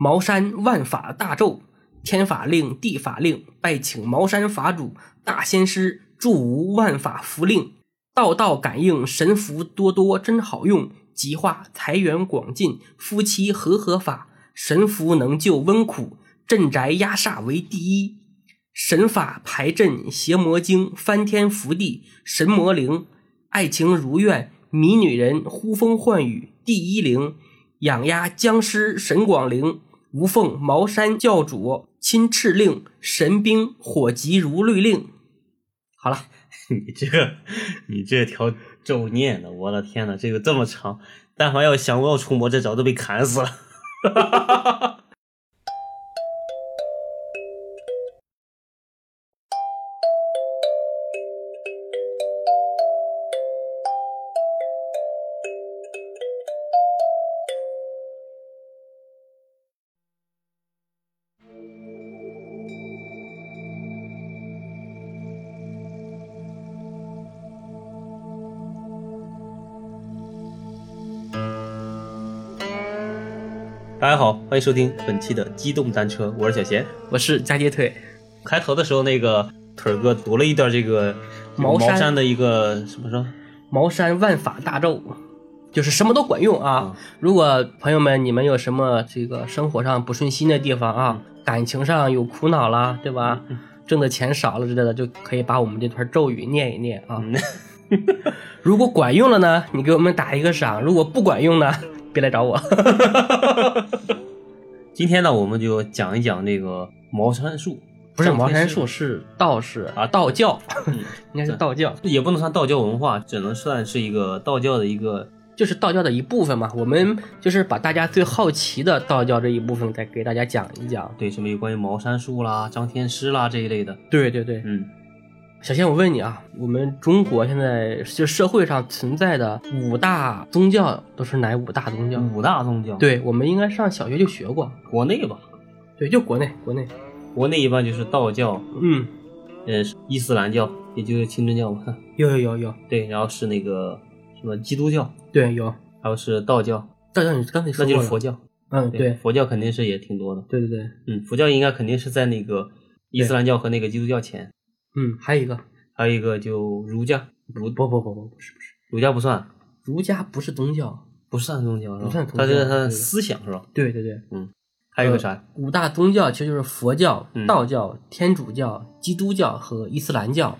茅山万法大咒，天法令，地法令，拜请茅山法主大仙师助吾万法符令，道道感应，神符多多真好用，极化财源广进，夫妻和合法，神符能救温苦，镇宅压煞为第一。神法排阵邪魔经，翻天覆地神魔灵，爱情如愿迷女人，呼风唤雨第一灵，养鸭僵尸神广灵，无凤茅山教主亲敕令，神兵火急如律令。好了，你这个，你这条咒念的，我的天呐，这个这么长，但凡要想要除魔，这早都被砍死了。欢迎收听本期的机动单车，我是小贤。我是加接腿，开头的时候，那个腿儿哥读了一段这个茅山山的一个什么说？茅山万法大咒，就是什么都管用啊！如果朋友们你们有什么这个生活上不顺心的地方啊，感情上有苦恼啦，对吧？挣的钱少了之类的，就可以把我们这段咒语念一念啊。如果管用了呢，你给我们打一个赏；如果不管用呢，别来找我。今天呢，我们就讲一讲这个茅山术，不是茅山术，是道士。啊道教，嗯应该是道教，也不能算道教文化，只能算是一个道教的一个就是道教的一部分嘛。我们就是把大家最好奇的道教这一部分再给大家讲一讲。对什么有关于茅山术啦、张天师啦这一类的。对对对，嗯，小仙，我问你啊，我们中国现在就社会上存在的五大宗教都是哪五大宗教？五大宗教，，对，我们应该上小学就学过。国内吧，对，就国内，国内。国内一般就是道教，嗯，呃，伊斯兰教，也就是清真教嘛。有有有有，对，然后是那个什么基督教，对有。还有是道教，道教你刚才说那就是佛。教。嗯，对佛教肯定是也挺多的。对对对，嗯，佛教应该肯定是在那个伊斯兰教和那个基督教前，嗯，还有一个，还有一个就儒家，儒不不不不不是不是，儒家不算，儒家不是宗教。不算宗教，是吧不算宗教它是它的思想是吧？对对对，嗯还有个啥？五大宗教其实就是佛教、嗯道教、天主教、基督教和伊斯兰教。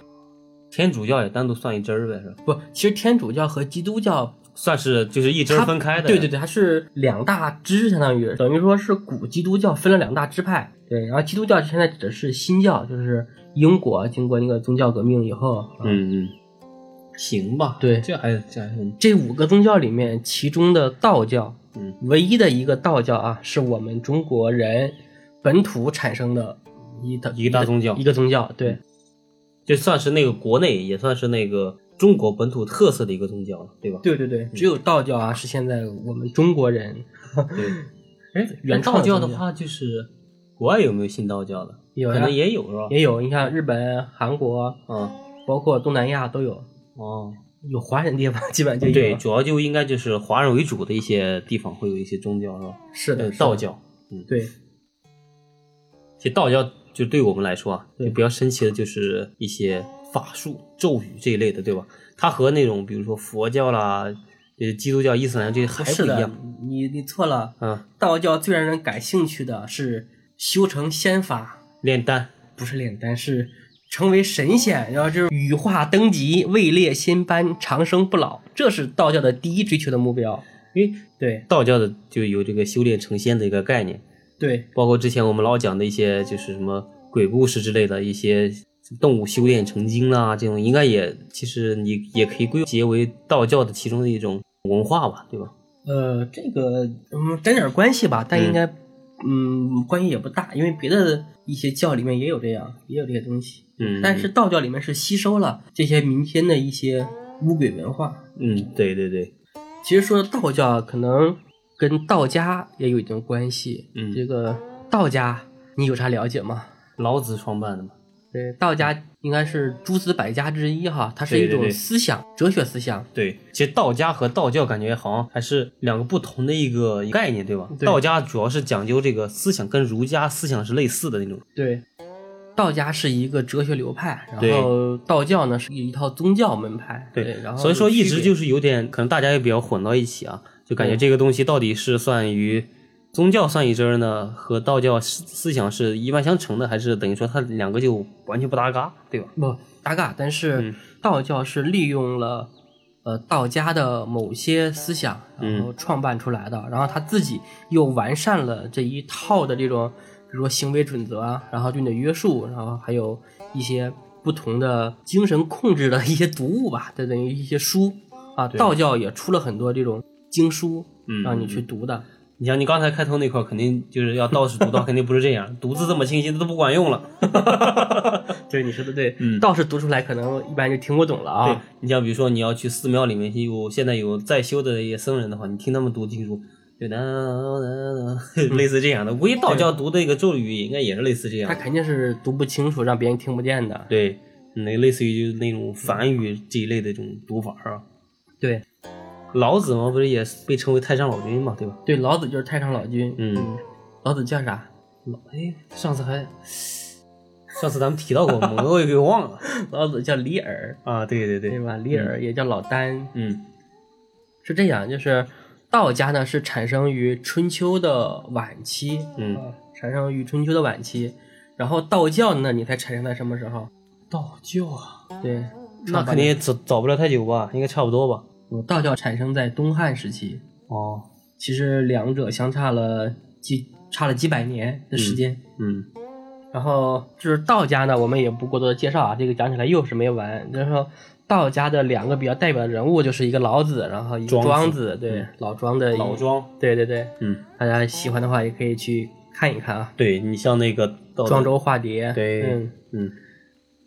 天主教也单独算一支儿呗，是吧？不，其实天主教和基督教算是就是一支分开的。对对对，它是两大支，相当于等于说是古基督教分了两大支派。对，然后基督教现在指的是新教，就是英国经过那个宗教革命以后，啊，嗯嗯，行吧。对这还这还是这五个宗教里面，其中的道教，嗯，唯一的一个道教啊，是我们中国人本土产生的一大一个大宗教一个宗教。对，这算是那个国内也算是那个中国本土特色的一个宗教了，对吧？对对对，只有道教啊是现在我们中国人对。哎，原道教的话，就是国外有没有信道教的？有可能也有是吧？也有，你看日本、韩国，嗯，包括东南亚都有，哦，有华人地方 基本就有。对，主要就应该就是华人为主的一些地方会有一些宗教是吧？是的，道教。嗯，对其实道教就对我们来说啊，就比较神奇的就是一些法术、咒语这一类的，对吧？它和那种比如说佛教啦、呃基督教、伊斯兰这些还不一样。，你你错了。嗯，道教最让人感兴趣的是修成仙法，炼丹，不是炼丹，是成为神仙，然后就是羽化登极，位列仙班，长生不老，这是道教的第一追求的目标。因为对道教的就有这个修炼成仙的一个概念，对包括之前我们老讲的一些就是什么鬼故事之类的一些动物修炼成精啦，这种应该也其实你也可以归结为道教的其中的一种文化吧，对吧？呃，这个嗯沾点关系吧，但应该嗯关系也不大，因为别的一些教里面也有这样，也有这些东西。嗯，但是道教里面是吸收了这些民间的一些巫鬼文化。嗯，对对对，其实说道教可能跟道家也有一定关系。嗯这个道家你有啥了解吗？老子创办的嘛。对，道家应该是诸子百家之一哈，它是一种对对对思想、哲学思想。对，其实道家和道教感觉好像还是两个不同的一个概念，对吧？对道家主要是讲究这个思想，跟儒家思想是类似的那种。对，道家是一个哲学流派，然后道教呢是一套宗教门派。对，然后所以说一直就是有点，可能大家也比较混到一起啊，就感觉这个东西到底是算于宗教算一支儿呢，和道教思思想是一脉相承的，还是等于说它两个就完全不搭嘎，对吧？不搭嘎，但是嗯道教是利用了呃道家的某些思想，然嗯后创办出来的，然后他自己又完善了这一套的这种，比如说行为准则啊，然后对你的约束，然后还有一些不同的精神控制的一些读物吧，这等于一些书啊。道教也出了很多这种经书，嗯让你去读的。你像你刚才开头那块，肯定就是要道士读道，肯定不是这样，读字这么清晰，这都不管用了。对，你说的对，嗯道士读出来可能一般就听不懂了对啊。你像比如说你要去寺庙里面有现在有在修的一些僧人的话，你听他们读经书，就哒哒哒，类似这样的。估计道教读的一个咒语应该也是类似这样他。肯定是读不清楚，让别人听不见的。对，那类似于就是那种梵语这一类的这种读法啊。对老子嘛，不是也被称为太上老君嘛，对吧？对，老子就是太上老君。嗯老子叫啥？老哎，上次还上次咱们提到过，我我也给忘了 老子叫李耳，啊。对对对，对吧？李耳也叫老聃，嗯是这样。就是道家呢是产生于春秋的晚期，嗯啊，产生于春秋的晚期。然后道教呢，你才产生在什么时候？道教啊，对，那肯定也早早不了太久吧，应该差不多吧。定道教产生在东汉时期，哦，其实两者相差了几差了几百年的时间。嗯然后就是道家呢，我们也不过多的介绍啊，这个讲起来又是没完。就是说道家的两个比较代表的人物，就是一个老子，然后一个庄子庄子，对，嗯老庄的老，庄，对对对，嗯，大家喜欢的话也可以去看一看啊，对你像那个庄周化蝶，对，嗯，嗯，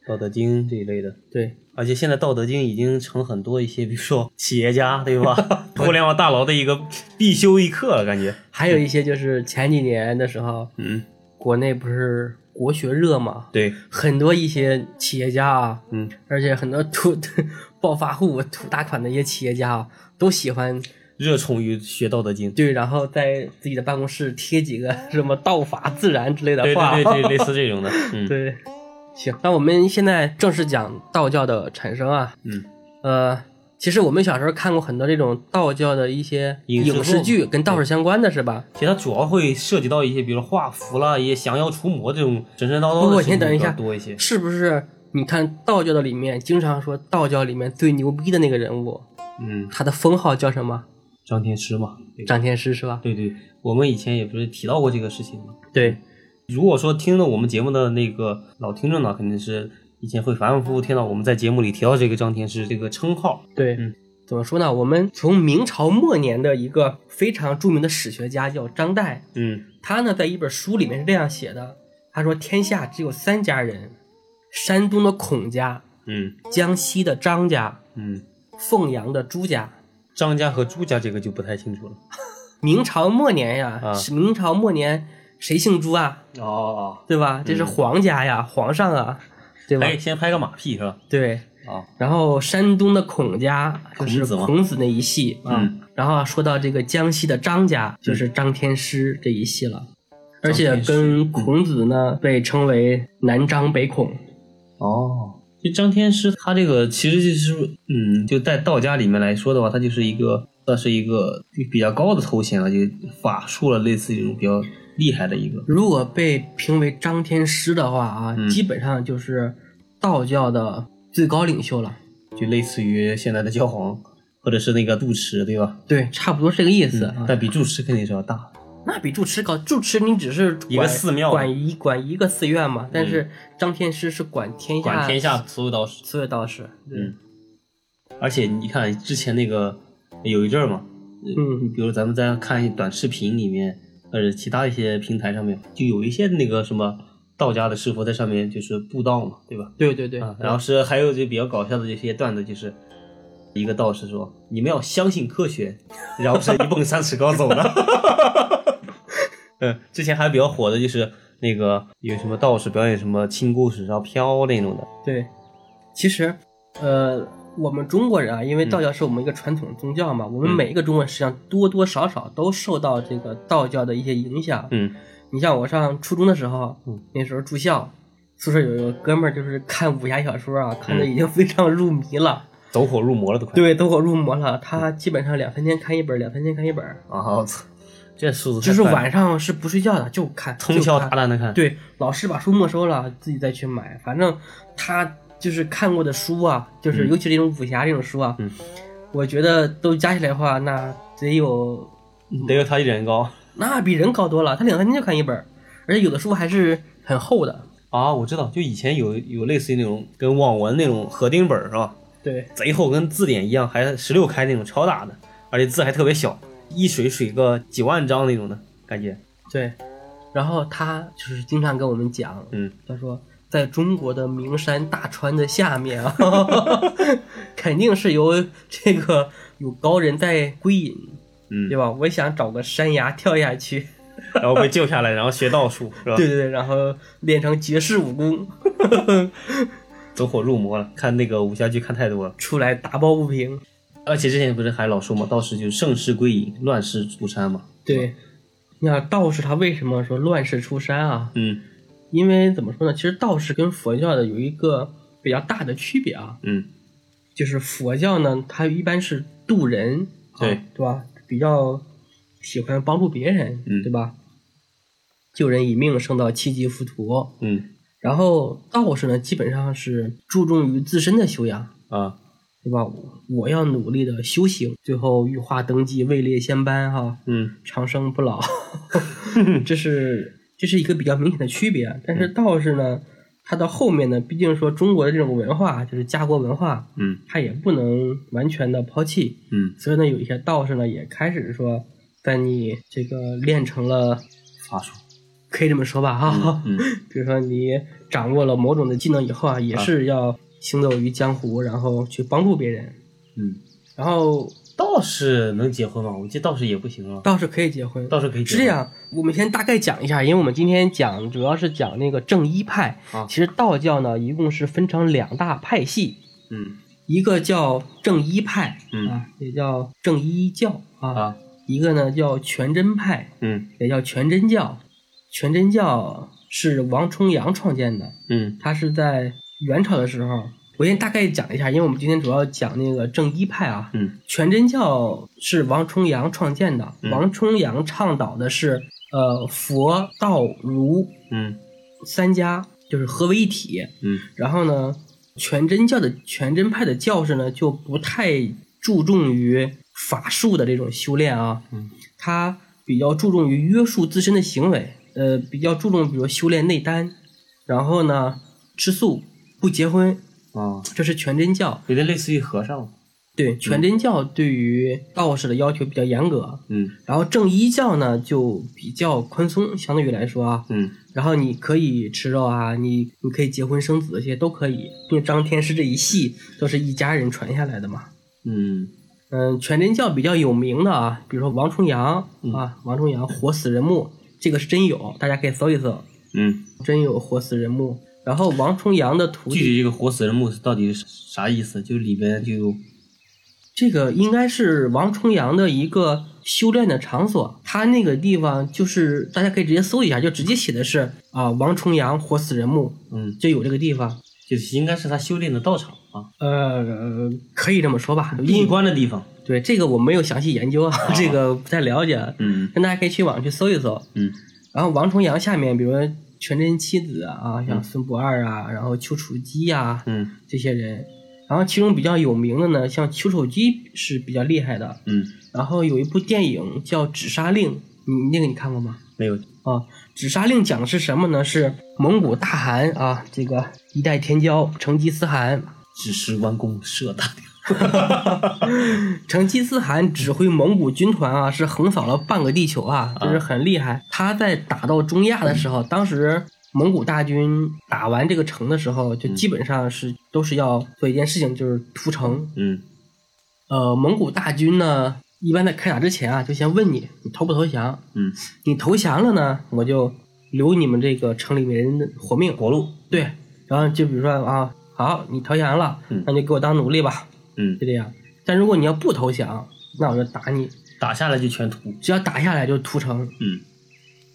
道德经这一类的，对，而且现在道德经已经成很多一些，比如说企业家，对吧？互联网大佬的一个必修一课了，感觉。还有一些就是前几年的时候，嗯，国内不是国学热嘛，对，很多一些企业家啊，嗯，而且很多土 暴发户、土大款的一些企业家啊，都喜欢热衷于学道德经。对，然后在自己的办公室贴几个什么“道法自然”之类的。对对对，类似这种的。嗯，对行，那我们现在正式讲道教的产生啊。嗯，呃，其实我们小时候看过很多这种道教的一些影视剧，跟道士相关的是吧？其实它主要会涉及到一些，比如说画符啦，一些降妖除魔这种神神叨叨的事情比较先等一下，多一些。是不是？你看道教的里面，经常说道教里面最牛逼的那个人物，嗯，他的封号叫什么？张天师嘛。对张天师是吧？对对，我们以前也不是提到过这个事情吗？对，如果说听了我们节目的那个老听众呢，肯定是以前会反反复复听到我们在节目里提到这个张天师这个称号。对，嗯怎么说呢？我们从明朝末年的一个非常著名的史学家叫张岱，嗯他呢在一本书里面是这样写的：他说天下只有三家人，山东的孔家、嗯江西的张家、嗯，凤阳的朱家。张家和朱家这个就不太清楚了。明朝末年呀，啊是明朝末年谁姓朱啊？哦哦，对吧？这是皇家呀，皇上啊，对吧？哎，先拍个马屁是吧？对。啊，然后山东的孔家就是孔子那一系啊，嗯然后说到这个江西的张家就是张天师这一系了，而且跟孔子呢被称为南张北孔。哦，就张天师他这个其实就是，嗯，就在道家里面来说的话，他就是一个算是一个比较高的头衔了，就法术了，类似这种比较厉害的一个。如果被评为张天师的话啊，嗯基本上就是道教的最高领袖了。就类似于现在的教皇，或者是那个住持，对吧？对，差不多是这个意思啊。但比住持肯定是要大的。那比住持高，住持你只是一个管寺庙管一管一个寺院嘛，但是张天师是管天下管天下所有道士。所有道士。嗯，而且你看之前那个有一阵儿嘛，嗯比如咱们在看短视频里面，或者其他一些平台上面，就有一些那个什么道家的师傅在上面就是布道嘛，对吧？对对对，啊，然后是还有就比较搞笑的这些段子，就是一个道士说：“你们要相信科学。”然后是一蹦三尺高走了。嗯，之前还比较火的就是那个有什么道士表演什么轻功使上飘那种的。对，其实，呃，我们中国人啊，因为道教是我们一个传统宗教嘛，我们嗯每一个中国人实际上多多少少都受到这个道教的一些影响。嗯你像我上初中的时候，嗯那时候住校，宿舍有一个哥们儿就是看武侠小说啊，看嗯的已经非常入迷了，走火入魔了都快。对，走火入魔了。他基本上两三天看一本，两三天看一本，啊，我操，这速度就是晚上是不睡觉的，就看，通宵达旦的看。，对，老师把书没收了，自己再去买。反正他就是看过的书啊，就是嗯尤其这种武侠这种书啊，嗯我觉得都加起来的话，那得有得有他一人高那比人高多了。他两三天就看一本，而且有的书还是很厚的。啊！我知道，就以前有有类似于那种跟网文那种合订本是吧？对贼厚，跟字典一样，还十六开那种超大的，而且字还特别小，一水水个几万张那种的感觉。对，然后他就是经常跟我们讲，嗯，他说在中国的名山大川的下面啊，肯定是有这个有高人在归隐，嗯对，吧？我想找个山崖跳下去。然后被救下来，然后学道术是吧？对，对对，然后练成绝世武功，走火入魔了。看那个武侠剧看太多了，出来打抱不平。而且之前不是还老说嘛，道士就是盛世归隐，乱世出山嘛。对，你看道士他为什么说乱世出山啊？嗯因为怎么说呢？其实道士跟佛教的有一个比较大的区别啊，嗯就是佛教呢，它一般是渡人，啊对对吧？比较喜欢帮助别人，嗯对吧？救人以命，胜到七级浮屠。嗯然后道士呢，基本上是注重于自身的修养，啊对吧？我要努力的修行，最后羽化登基，位列仙班，哈，嗯长生不老，这是这是一个比较明显的区别。但是嗯道士呢，他到后面呢，毕竟说中国的这种文化就是家国文化，嗯它也不能完全的抛弃，嗯，所以呢，有一些道士呢也开始说，在你这个练成了，法术。可以这么说吧，哈、嗯比如说你掌握了某种的技能以后啊，也是要行走于江湖，然后去帮助别人。嗯，然后道士能结婚吗？我记得道士也不行啊。道士可以结婚，道士可以结婚是这样。我们先大概讲一下，因为我们今天讲主要是讲那个正一派。啊其实道教呢，一共是分成两大派系，嗯一个叫正一派，嗯啊，也叫正一教啊，啊一个呢叫全真派，嗯也叫全真教。全真教是王重阳创建的，嗯他是在元朝的时候。我先大概讲一下，因为我们今天主要讲那个正一派啊。嗯全真教是王重阳创建的，嗯王重阳倡导的是呃佛道儒嗯三家就是合为一体。嗯然后呢，全真教的全真派的教士呢就不太注重于法术的这种修炼啊，嗯，他比较注重于约束自身的行为，呃，比较注重比如修炼内丹，然后呢吃素不结婚，啊，这是全真教。有点类似于和尚。对，全真教对于道士的要求比较严格，嗯然后正一教呢就比较宽松，相对于来说啊，嗯然后你可以吃肉啊，你你可以结婚生子，这些都可以。因为张天师这一系都是一家人传下来的嘛。嗯嗯，全真教比较有名的啊，比如说王重阳嗯啊，王重阳活死人墓，这个是真有，大家可以搜一搜，嗯，真有活死人墓。然后王重阳的徒弟，具体这个活死人墓到底是啥意思？就里边就这个应该是王重阳的一个修炼的场所，他那个地方就是大家可以直接搜一下，就直接写的是啊王重阳活死人墓，嗯，就有这个地方。就是应该是他修炼的道场啊，呃，可以这么说吧。闭因关的地方。对这个我没有详细研究啊，这个不太了解。嗯那大家可以去网上去搜一搜。嗯然后王重阳下面，比如说全真七子啊，像孙不二啊，然后丘处机呀、嗯这些人。然后其中比较有名的呢，像丘处机是比较厉害的。嗯，然后有一部电影叫《纸杀令》，你那个你看过吗？没有。啊，《纸杀令》讲的是什么呢？是蒙古大汗啊，这个一代天骄成吉思汗只是弯弓射大雕。成吉思汗指挥蒙古军团啊，是横扫了半个地球啊，就是很厉害。他在打到中亚的时候，当时蒙古大军打完这个城的时候，就基本上是都是要做一件事情，就是屠城。嗯呃，蒙古大军呢，一般在开打之前啊，就先问你，你投不投降？嗯你投降了呢，我就留你们这个城里面人的活命。活路，对，然后就比如说啊，好，你投降了，嗯那就给我当奴隶吧，嗯就，这样。但如果你要不投降，那我就打你，打下来就全屠，只要打下来就屠城。嗯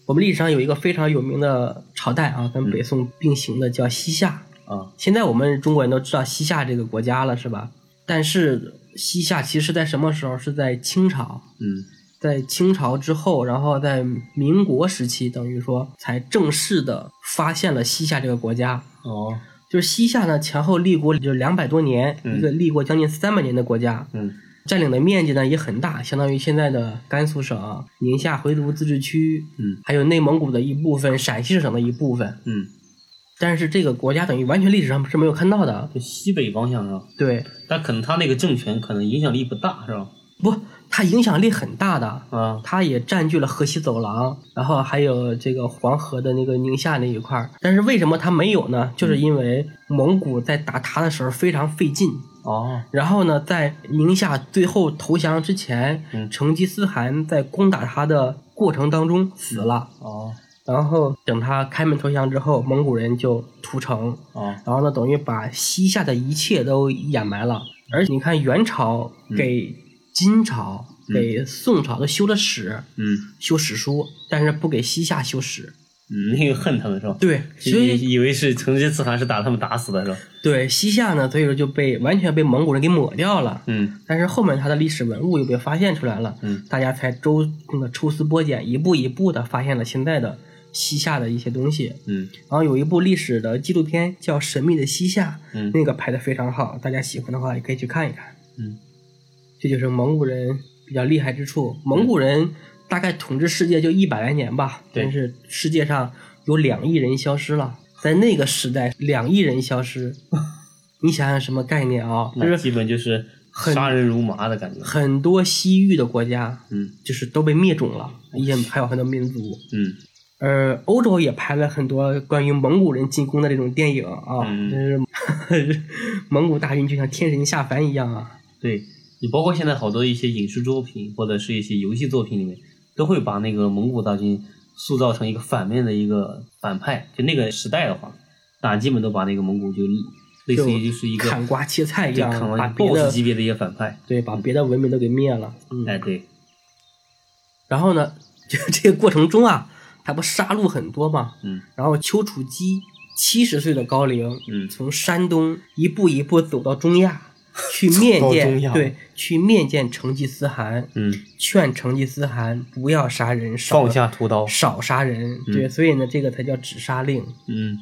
我们历史上有一个非常有名的朝代啊，跟嗯北宋并行的叫西夏。啊，现在我们中国人都知道西夏这个国家了，是吧？但是西夏其实是在什么时候？是在清朝，嗯在清朝之后，然后在民国时期，等于说才正式的发现了西夏这个国家。哦，就是西夏呢，前后立国就是两百多年，嗯一个立国将近三百年的国家，嗯占领的面积呢也很大，相当于现在的甘肃省、宁夏回族自治区，嗯还有内蒙古的一部分、陕西省的一部分。嗯，但是这个国家等于完全历史上是没有看到的。就西北方向是吧？对，但可能他那个政权可能影响力不大是吧？不，他影响力很大的。啊，他也占据了河西走廊，然后还有这个黄河的那个宁夏那一块儿。但是为什么他没有呢？就是因为蒙古在打他的时候非常费劲。哦，然后呢，在宁夏最后投降之前，嗯成吉思汗在攻打他的过程当中死了。哦然后等他开门投降之后，蒙古人就屠城，哦，然后呢，等于把西夏的一切都掩埋了。而且你看，元朝给金朝、嗯给宋朝都修了史，嗯修史书，但是不给西夏修史。嗯，那个恨他们是吧？对，所以以以为是成吉思汗是打他们打死的是吧？对西夏呢，所以说就被完全被蒙古人给抹掉了。嗯但是后面他的历史文物又被发现出来了，嗯大家才周那个抽丝剥茧，一步一步的发现了现在的西夏的一些东西。嗯然后有一部历史的纪录片叫《神秘的西夏》，嗯那个拍的非常好，大家喜欢的话也可以去看一看。嗯这就是蒙古人比较厉害之处。蒙古人大概统治世界就一百来年吧，对但是世界上有两亿人消失了，在那个时代，两亿人消失，你想想什么概念啊？就是那基本就是杀人如麻的感觉。很多西域的国家，嗯就是都被灭种了，也还有很多民族。嗯呃，欧洲也拍了很多关于蒙古人进攻的这种电影啊，嗯就是 蒙古大军就像天神下凡一样啊。对你包括现在好多一些影视作品或者是一些游戏作品里面，都会把那个蒙古大军塑造成一个反面的一个反派。就那个时代的话，那基本都把那个蒙古就类似于就是一个砍瓜切菜一样，砍完把 BOSS 级别的一个反派。对把别的文明都给灭了。嗯，哎，对，然后呢，就这个过程中啊，他不杀戮很多嘛，嗯然后丘处机七十岁的高龄，嗯从山东一步一步走到中亚，去面见，对，去面见成吉思汗，嗯，劝成吉思汗不要杀人，少放下屠刀。少杀人，嗯对，所以呢，这个才叫止杀令。嗯，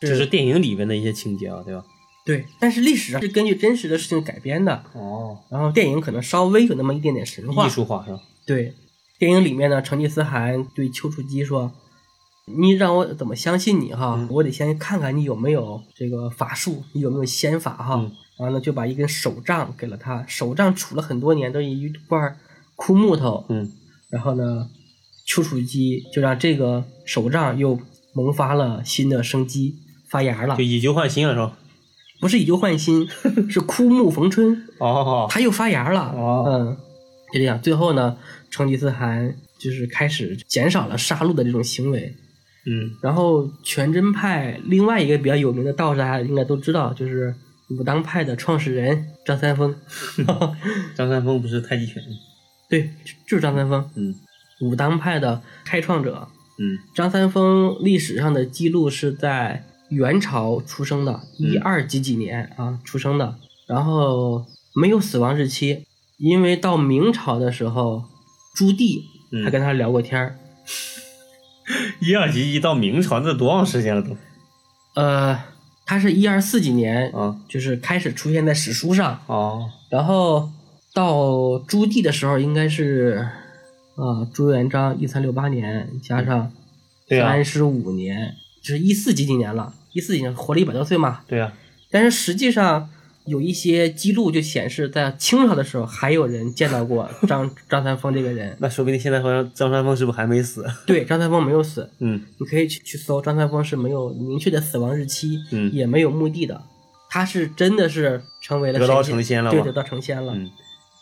这是电影里面的一些情节啊，对吧？对，但是历史上是根据真实的事情改编的，哦，然后电影可能稍微有那么一点点神话艺。术化是吧？对，电影里面呢，成吉思汗对丘处机说：“你让我怎么相信你哈？嗯我得先看看你有没有这个法术，你有没有仙法哈。嗯然后呢，就把一根手杖给了他，手杖杵了很多年，都是一块枯木头。嗯然后呢，丘处机就让这个手杖又萌发了新的生机，发芽了就。以旧换新了是吧？不是以旧换新，是枯木逢春。哦，它又发芽了。哦嗯，就这样。最后呢，成吉思汗就是开始减少了杀戮的这种行为。嗯然后全真派另外一个比较有名的道士，大家应该都知道，就是武当派的创始人张三丰。张三丰不是太极拳？对，就就是张三丰，嗯武当派的开创者。嗯张三丰历史上的记录是在元朝出生的，一二几几年啊出生的，然后没有死亡日期，因为到明朝的时候，朱棣嗯还跟他聊过天儿，一二级一到明朝，这多长时间了都？呃，他是一二四几年，啊。就是开始出现在史书上，哦。然后到朱棣的时候应该是啊朱元璋一三六八年加上三十五年，就是一四几几年了，一四几年活了一百多岁嘛。对啊，但是实际上有一些记录就显示，在清朝的时候还有人见到过张 张三丰这个人。那说不定现在好像张三丰是不是还没死？对，张三丰没有死，嗯你可以去去搜，张三丰是没有明确的死亡日期，嗯也没有墓地的，他是真的是成为了得道成仙了对，得道成仙了。嗯，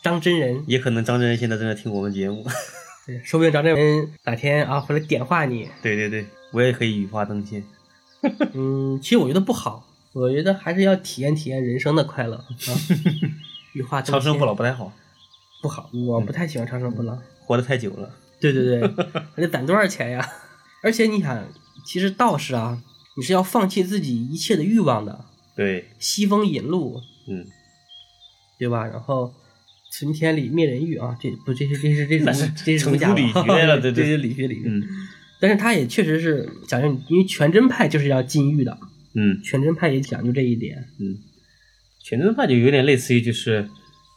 张真人，也可能张真人现在正在听我们节目。对，说不定张真人哪天啊回来点化你。对对对，我也可以羽化登仙。嗯，其实我觉得不好，我觉得还是要体验体验人生的快乐啊。羽化长生不老不太好，不好，我不太喜欢长生不老。活得太久了。对对对，还得攒多少钱呀？而且你想，其实道士啊，你是要放弃自己一切的欲望的，对，西风引路，嗯，对吧？然后存天理灭人欲啊，这不这是这是这是这是儒家理学了 对对这是理学理但是他也确实是讲究，因为全真派就是要禁欲的，嗯全真派也讲究这一点。嗯，全真派就有点类似于就是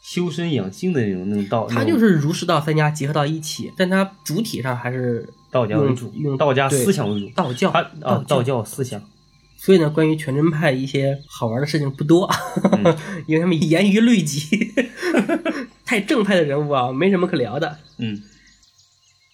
修身养性的那种那种道，他就是儒释道三家结合到一起，但他主体上还是道家为主用用，道家思想为主。道教啊，道教。教思想，所以呢，关于全真派一些好玩的事情不多，嗯因为他们严于律己，太正派的人物啊，没什么可聊的。嗯，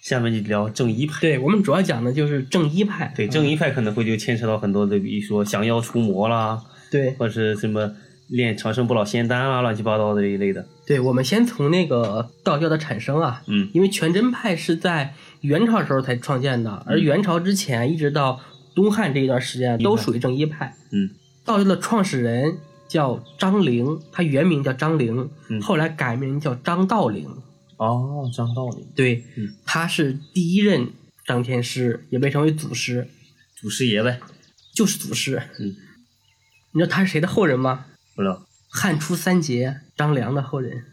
下面就聊正一派。对我们主要讲的就是正一派。对，嗯正一派可能会就牵扯到很多的，比如说降妖除魔啦，对或者是什么练长生不老仙丹啊，乱七八糟的这一类的。对，我们先从那个道教的产生啊，嗯因为全真派是在元朝时候才创建的，嗯而元朝之前一直到东汉这一段时间都属于正一派。嗯道教的创始人叫张陵，他原名叫张陵，嗯后来改名叫张道陵。哦，张道陵，对，嗯他是第一任张天师，也被称为祖师，祖师爷呗。就是祖师。嗯，你知道他是谁的后人吗？不知道。汉初三杰张良的后人，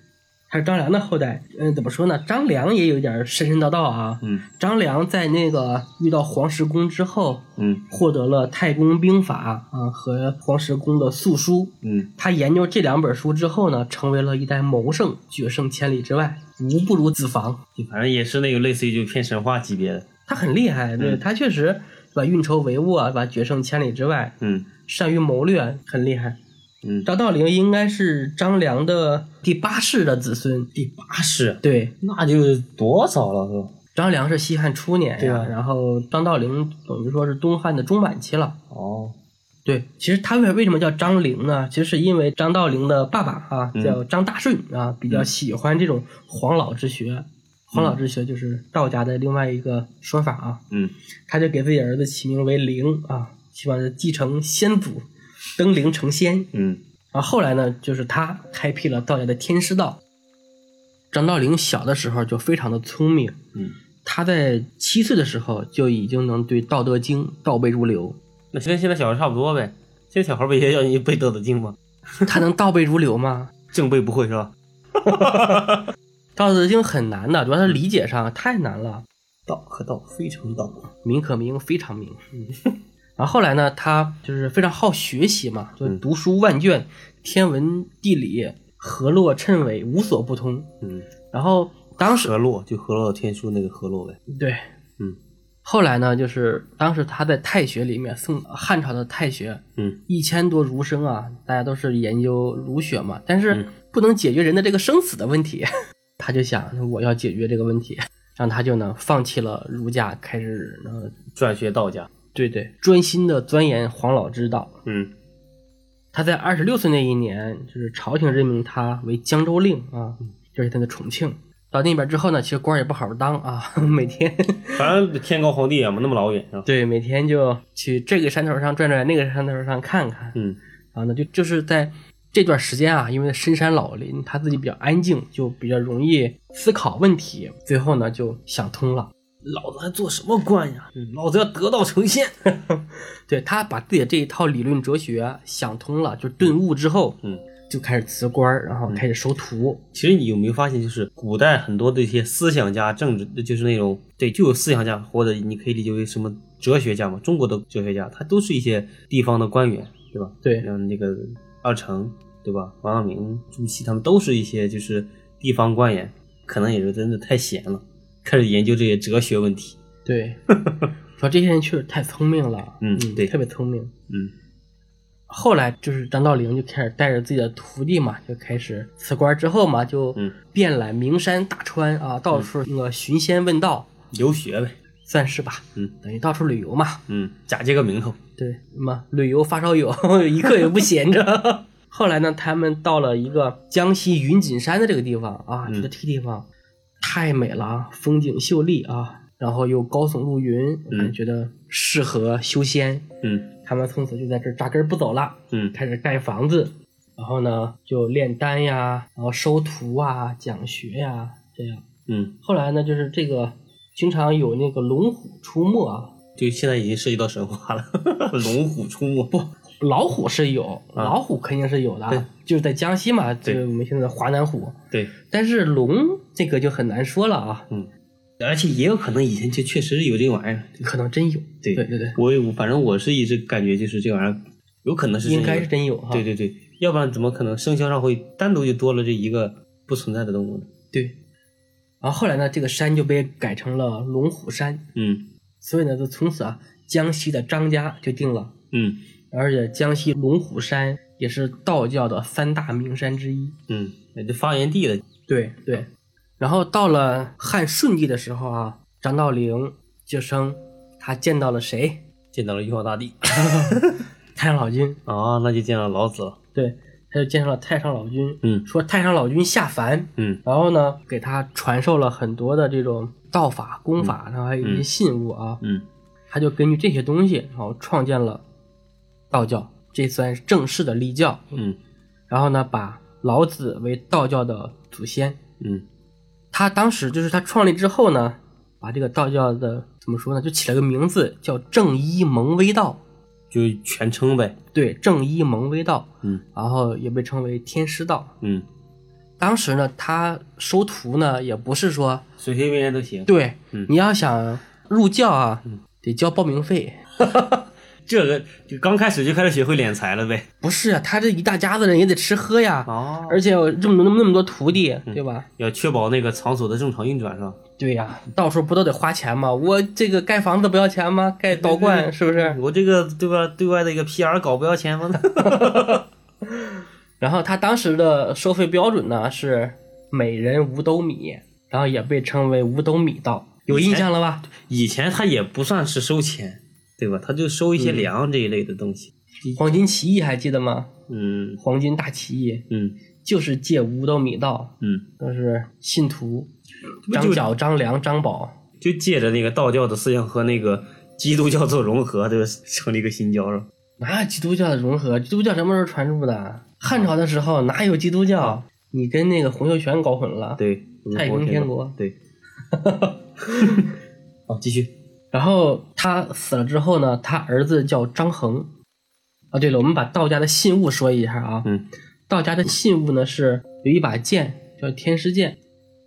他是张良的后代。嗯，怎么说呢？张良也有点神神叨叨啊。嗯张良在那个遇到黄石公之后，嗯获得了太公兵法啊和黄石公的素书。嗯他研究这两本书之后呢，成为了一代谋圣，决胜千里之外，无不如子房。就反正也是那个类似于就偏神话级别的。他很厉害，对、嗯他确实把运筹帷幄啊，把决胜千里之外，嗯善于谋略，很厉害。嗯，张道陵应该是张良的第八世的子孙。第八世，对，那就是多早了都。张良是西汉初年呀，对啊然后张道陵等于说是东汉的中晚期了。哦，对，其实他为为什么叫张陵呢？其实是因为张道陵的爸爸啊嗯叫张大顺啊，比较喜欢这种黄老之学。黄老之学就是道家的另外一个说法啊，嗯他就给自己儿子起名为陵啊，希望是继承先祖，登陵成仙。嗯然后后来呢，就是他开辟了道家的天师道。张道陵小的时候就非常的聪明，嗯，他在七岁的时候就已经能对《道德经》倒背如流。那跟现在小孩差不多呗。现在小孩不也要你背《道德经》吗？他能倒背如流吗？正背不会是吧？《道德经》很难的，主要是理解上太难了。道可道，非常道。名可名，非常名。然后后来呢，他就是非常好学习嘛，就嗯读书万卷，天文地理、河洛谶纬无所不通。嗯，然后当时河洛就河洛天书那个河洛呗。对，嗯后来呢，就是当时他在太学里面，宋汉朝的太学嗯一千多儒生啊，大家都是研究儒学嘛，但是嗯不能解决人的这个生死的问题，他就想我要解决这个问题，然后他就呢放弃了儒家，开始呢，转学道家。对对，专心的钻研黄老之道。嗯他在二十六岁那一年，就是朝廷任命他为江州令啊，就是他的重庆。到那边之后呢，其实官儿也不好好当啊，每天反正天高皇帝远嘛，那么老远啊？对每天就去这个山头上转转，那个山头上看看。嗯然后呢，就就是在这段时间啊，因为深山老林，他自己比较安静，就比较容易思考问题。最后呢，就想通了。老子还做什么官呀？老子要得道成仙。对他把自己的这一套理论哲学想通了，就顿悟之后，嗯，就开始辞官，然后开始收徒。其实你有没有发现，就是古代很多的一些思想家、政治，就是那种对，就有思想家，或者你可以理解为什么哲学家嘛？中国的哲学家，他都是一些地方的官员，对吧？对像那个二程，对吧？王阳明、朱熹，他们都是一些就是地方官员，可能也是真的太闲了，开始研究这些哲学问题。对，说这些人确实太聪明了，嗯对特别聪明。嗯后来就是张道陵就开始带着自己的徒弟嘛，就开始辞官之后嘛，就嗯遍览名山大川啊，到处那个寻仙问道，留学呗。算是吧，嗯等于到处旅游嘛。嗯，假借个名头。对，什么旅游发烧友，一刻也不闲着。后来呢，他们到了一个江西云锦山的这个地方啊，嗯觉得这个地方太美了啊，风景秀丽啊，然后又高耸入云，嗯觉得适合修仙。嗯他们从此就在这儿扎根不走了，嗯开始盖房子，然后呢就炼丹呀，然后收徒啊，讲学呀，这样。嗯，后来呢，就是这个经常有那个龙虎出没啊，就现在已经涉及到神话了，龙虎出没不？老虎是有，啊老虎肯定是有的啊，就是在江西嘛，对就是我们现在的华南虎。对，但是龙这个就很难说了啊，嗯，而且也有可能以前就确实有这玩意儿。可能真有。对对对对，我也反正我是一直感觉就是这玩意儿有可能是应该是真有哈。对对对，要不然怎么可能生肖上会单独就多了这一个不存在的动物呢？对。然后后来呢，这个山就被改成了龙虎山，嗯所以呢，就从此啊，江西的张家就定了，嗯而且江西龙虎山也是道教的三大名山之一。嗯，那就发源地了。对对。然后到了汉顺帝的时候啊，张道陵就称他见到了谁？见到了玉皇大帝 太上老君。啊，那就见到老子了。对，他就见上了太上老君，嗯说太上老君下凡，嗯然后呢，给他传授了很多的这种道法、功法，然后还有一些信物啊。嗯他就根据这些东西，然后创建了道教，这算是正式的立教。嗯然后呢，把老子为道教的祖先。嗯他当时就是他创立之后呢，把这个道教的怎么说呢，就起了个名字叫正一蒙威道。就全称呗。对，正一蒙威道，嗯然后也被称为天师道。嗯，当时呢，他收徒呢，也不是说随随便便都行。对，嗯你要想入教啊，得交报名费。这个就刚开始就开始学会敛财了呗。不是啊，他这一大家子人也得吃喝呀，哦，而且有这么那么那么多徒弟，对吧？要确保那个场所的正常运转是吧？对呀，到时候不都得花钱吗？我这个盖房子不要钱吗？盖道观是不是？我这个对吧？对外的一个 PR 搞不要钱吗？然后他当时的收费标准呢是每人五斗米，然后也被称为五斗米道，有印象了吧？以前他也不算是收钱，对吧？他就收一些粮这一类的东西。黄金起义还记得吗？嗯黄金大起义嗯就是借五斗米道，嗯，都是信徒张角、张良、张宝。就借着那个道教的思想和那个基督教做融合，对吧？成立一个新教是吧？哪有基督教的融合？基督教什么时候传入的？汉朝的时候哪有基督教？你跟那个洪秀全搞混了。。对，太平天国对。好，继续。然后他死了之后呢，他儿子叫张衡。啊，对了，我们把道家的信物说一下啊。嗯，道家的信物呢是有一把剑，叫天师剑，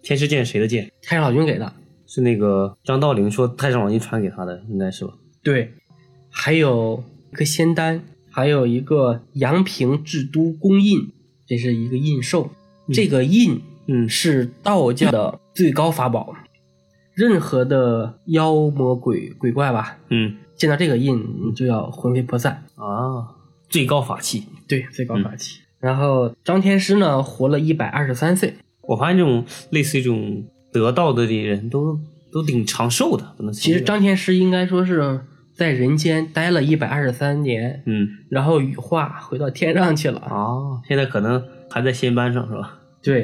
天师剑谁的剑？太上老君给的。是那个张道陵说太上老君传给他的，应该是吧？对，还有一个仙丹，还有一个阳平制都公印，这是一个印绶。这个印嗯是道教的最高法宝，任何的妖魔鬼鬼怪吧，嗯见到这个印你就要魂飞魄散。啊，最高法器。对，最高法器。然后张天师呢，活了一百二十三岁。我发现这种类似于这种得道的这人都都挺长寿的，不能其实张天师应该说是在人间待了一百二十三年，嗯然后羽化回到天上去了。啊，现在可能还在仙班上是吧？对，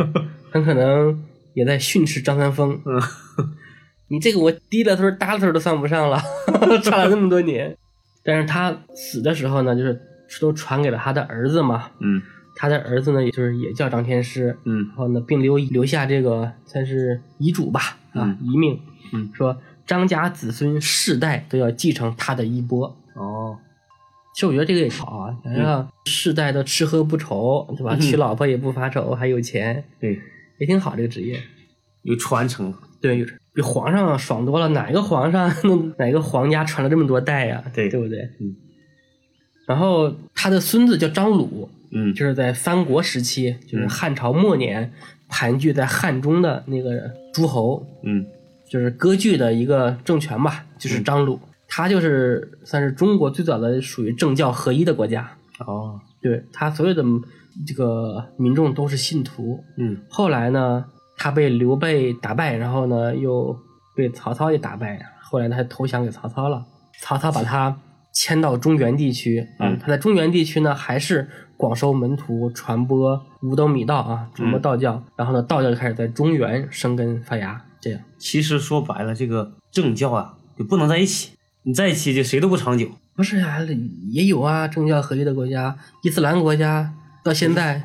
很可能也在训斥张三丰。嗯 你这个我低了头耷了头都算不上了，差了那么多年。但是他死的时候呢，就是都传给了他的儿子嘛。嗯他的儿子呢，也就是也叫张天师，嗯然后呢，并留留下这个算是遗嘱吧，啊嗯，遗命，嗯说张家子孙世代都要继承他的衣钵。哦，其实我觉得这个也好啊，想想世代都吃喝不愁，对吧？嗯娶老婆也不发愁，还有钱，对，也挺好这个职业。有传承。对，比皇上爽多了。哪个皇上，哪个皇家传了这么多代呀、对对不对？嗯。然后他的孙子叫张鲁，嗯就是在三国时期，就是汉朝末年盘踞在汉中的那个诸侯，嗯就是割据的一个政权吧，就是张鲁。他就是算是中国最早的属于政教合一的国家。哦，对他所有的这个民众都是信徒。嗯后来呢，他被刘备打败，然后呢又被曹操也打败，后来他投降给曹操了。曹操把他迁到中原地区啊。嗯他在中原地区呢，还是广收门徒，传播五斗米道啊，传播嗯道教。然后呢，道教就开始在中原生根发芽，这样。其实说白了，这个政教啊就不能在一起，你在一起就谁都不长久。不是呀、也有啊，政教合一的国家，伊斯兰国家到现在，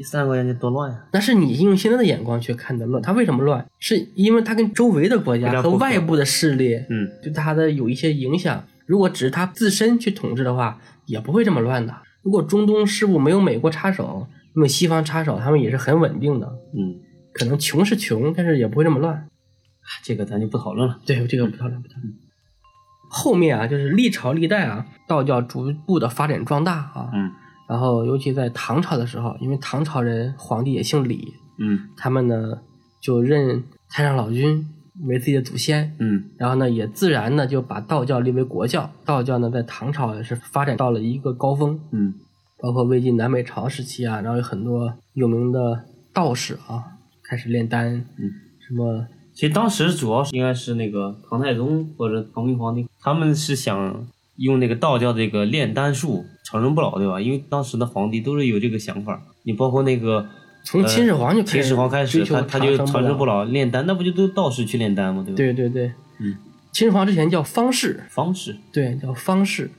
第三个国家就多乱呀、那是你用现在的眼光去看的乱。它为什么乱？是因为它跟周围的国家和外部的势力，嗯，对它的有一些影响。如果只是它自身去统治的话，也不会这么乱的。如果中东事务没有美国插手，没有西方插手，他们也是很稳定的。嗯，可能穷是穷，但是也不会这么乱。这个咱就不讨论了。对，这个不讨论，不讨论。后面啊，就是历朝历代啊，道教逐步的发展壮大啊。嗯然后，尤其在唐朝的时候，因为唐朝人皇帝也姓李，嗯。他们呢就认太上老君为自己的祖先，嗯。然后呢也自然呢就把道教立为国教。道教呢在唐朝也是发展到了一个高峰，嗯。包括魏晋南北朝时期啊，然后有很多有名的道士啊开始炼丹，嗯，什么其实当时主要是应该是那个唐太宗或者唐明皇帝，他们是想用那个道教这个炼丹术长生不老，对吧？因为当时的皇帝都是有这个想法。你包括那个从秦始皇就开始秦始皇开始，他他就长生不老长生不老炼丹，那不就都道士去炼丹吗？对吧？，对对对，嗯，秦始皇之前叫方士，方士对，叫方士。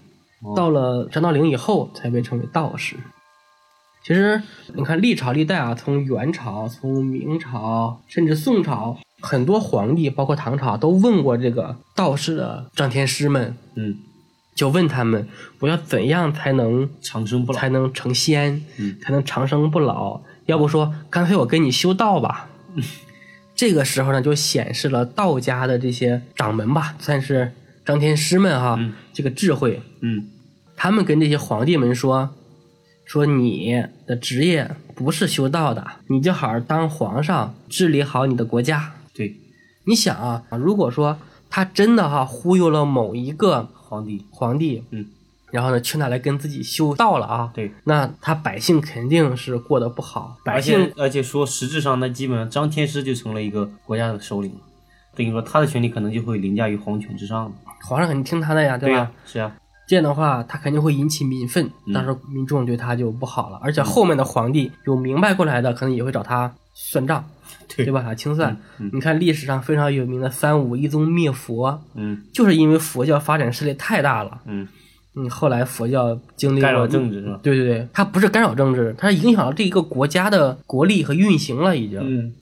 哦到了张道陵以后，才被称为道士。其实你看历朝历代啊，从元朝、从明朝，甚至宋朝，很多皇帝，包括唐朝，都问过这个道士的张天师们，嗯，就问他们，我要怎样才能长生不老才。能成仙，嗯才能长生不老？要不说干脆我跟你修道吧。这个时候呢，就显示了道家的这些掌门吧，算是张天师们哈，嗯这个智慧。嗯他们跟这些皇帝们说，说你的职业不是修道的，你就好好当皇上，治理好你的国家。对，你想啊，如果说他真的哈忽悠了某一个皇帝。皇帝，嗯，然后呢去那来跟自己修道了啊，对，那他百姓肯定是过得不好，百姓而且说实质上，那基本上张天师就成了一个国家的首领，等于说他的权力可能就会凌驾于皇权之上。皇上肯定听他的呀，吧？对吧、是啊、这样的话，他肯定会引起民愤，嗯到时候民众对他就不好了。而且后面的皇帝有明白过来的，可能也会找他算账，对对吧？啊，清算。嗯你看历史上非常有名的三武一宗灭佛，嗯就是因为佛教发展势力太大了。嗯，嗯，后来佛教经历干扰过政治是吧？对对对，它不是干扰政治，它是影响了这一个国家的国力和运行了，已经。嗯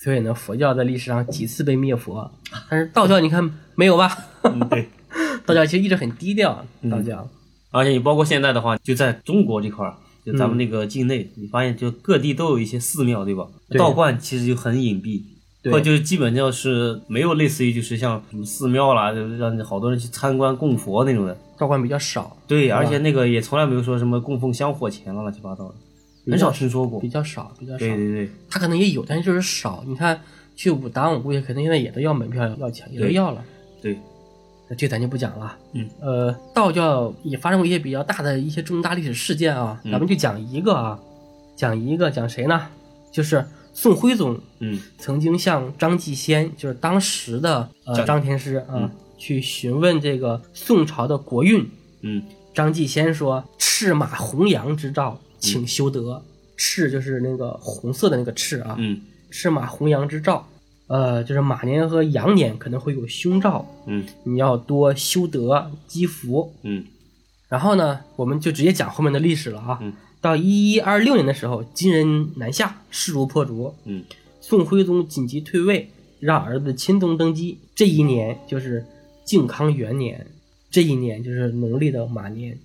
所以呢，佛教在历史上几次被灭佛，但是道教你看没有吧？嗯对。道教其实一直很低调，嗯道教。而且你包括现在的话，就在中国这块儿，就咱们嗯那个境内，你发现就各地都有一些寺庙，对吧？对道观其实就很隐蔽，或者就是基本上是没有类似于就是像什么寺庙啦，就是让好多人去参观供佛那种的。道观比较少，对，而且那个也从来没有说什么供奉香火钱了，乱七八糟的，很少听说过比。较少，比较少。对对对，他可能也有，但是就是少。你看去武当，我估计肯定现在也都要门票要钱，也都要了。对，那这咱就不讲了。嗯，呃，道教也发生过一些比较大的一些重大历史事件啊，嗯咱们就讲一个啊，讲一个，讲谁呢？就是宋徽宗嗯曾经向张继先，就是当时的呃张张天师啊，嗯去询问这个宋朝的国运。嗯张继先说：“赤马红阳之兆，请修德。赤就是那个红色的那个赤啊，嗯赤马红阳之兆，呃，就是马年和羊年可能会有凶兆，嗯你要多修德积福。嗯然后呢，我们就直接讲后面的历史了啊。嗯到一一二六年的时候，金人南下，势如破竹，嗯宋徽宗紧急退位，让儿子钦宗登基。这一年就是靖康元年，这一年就是农历的马年。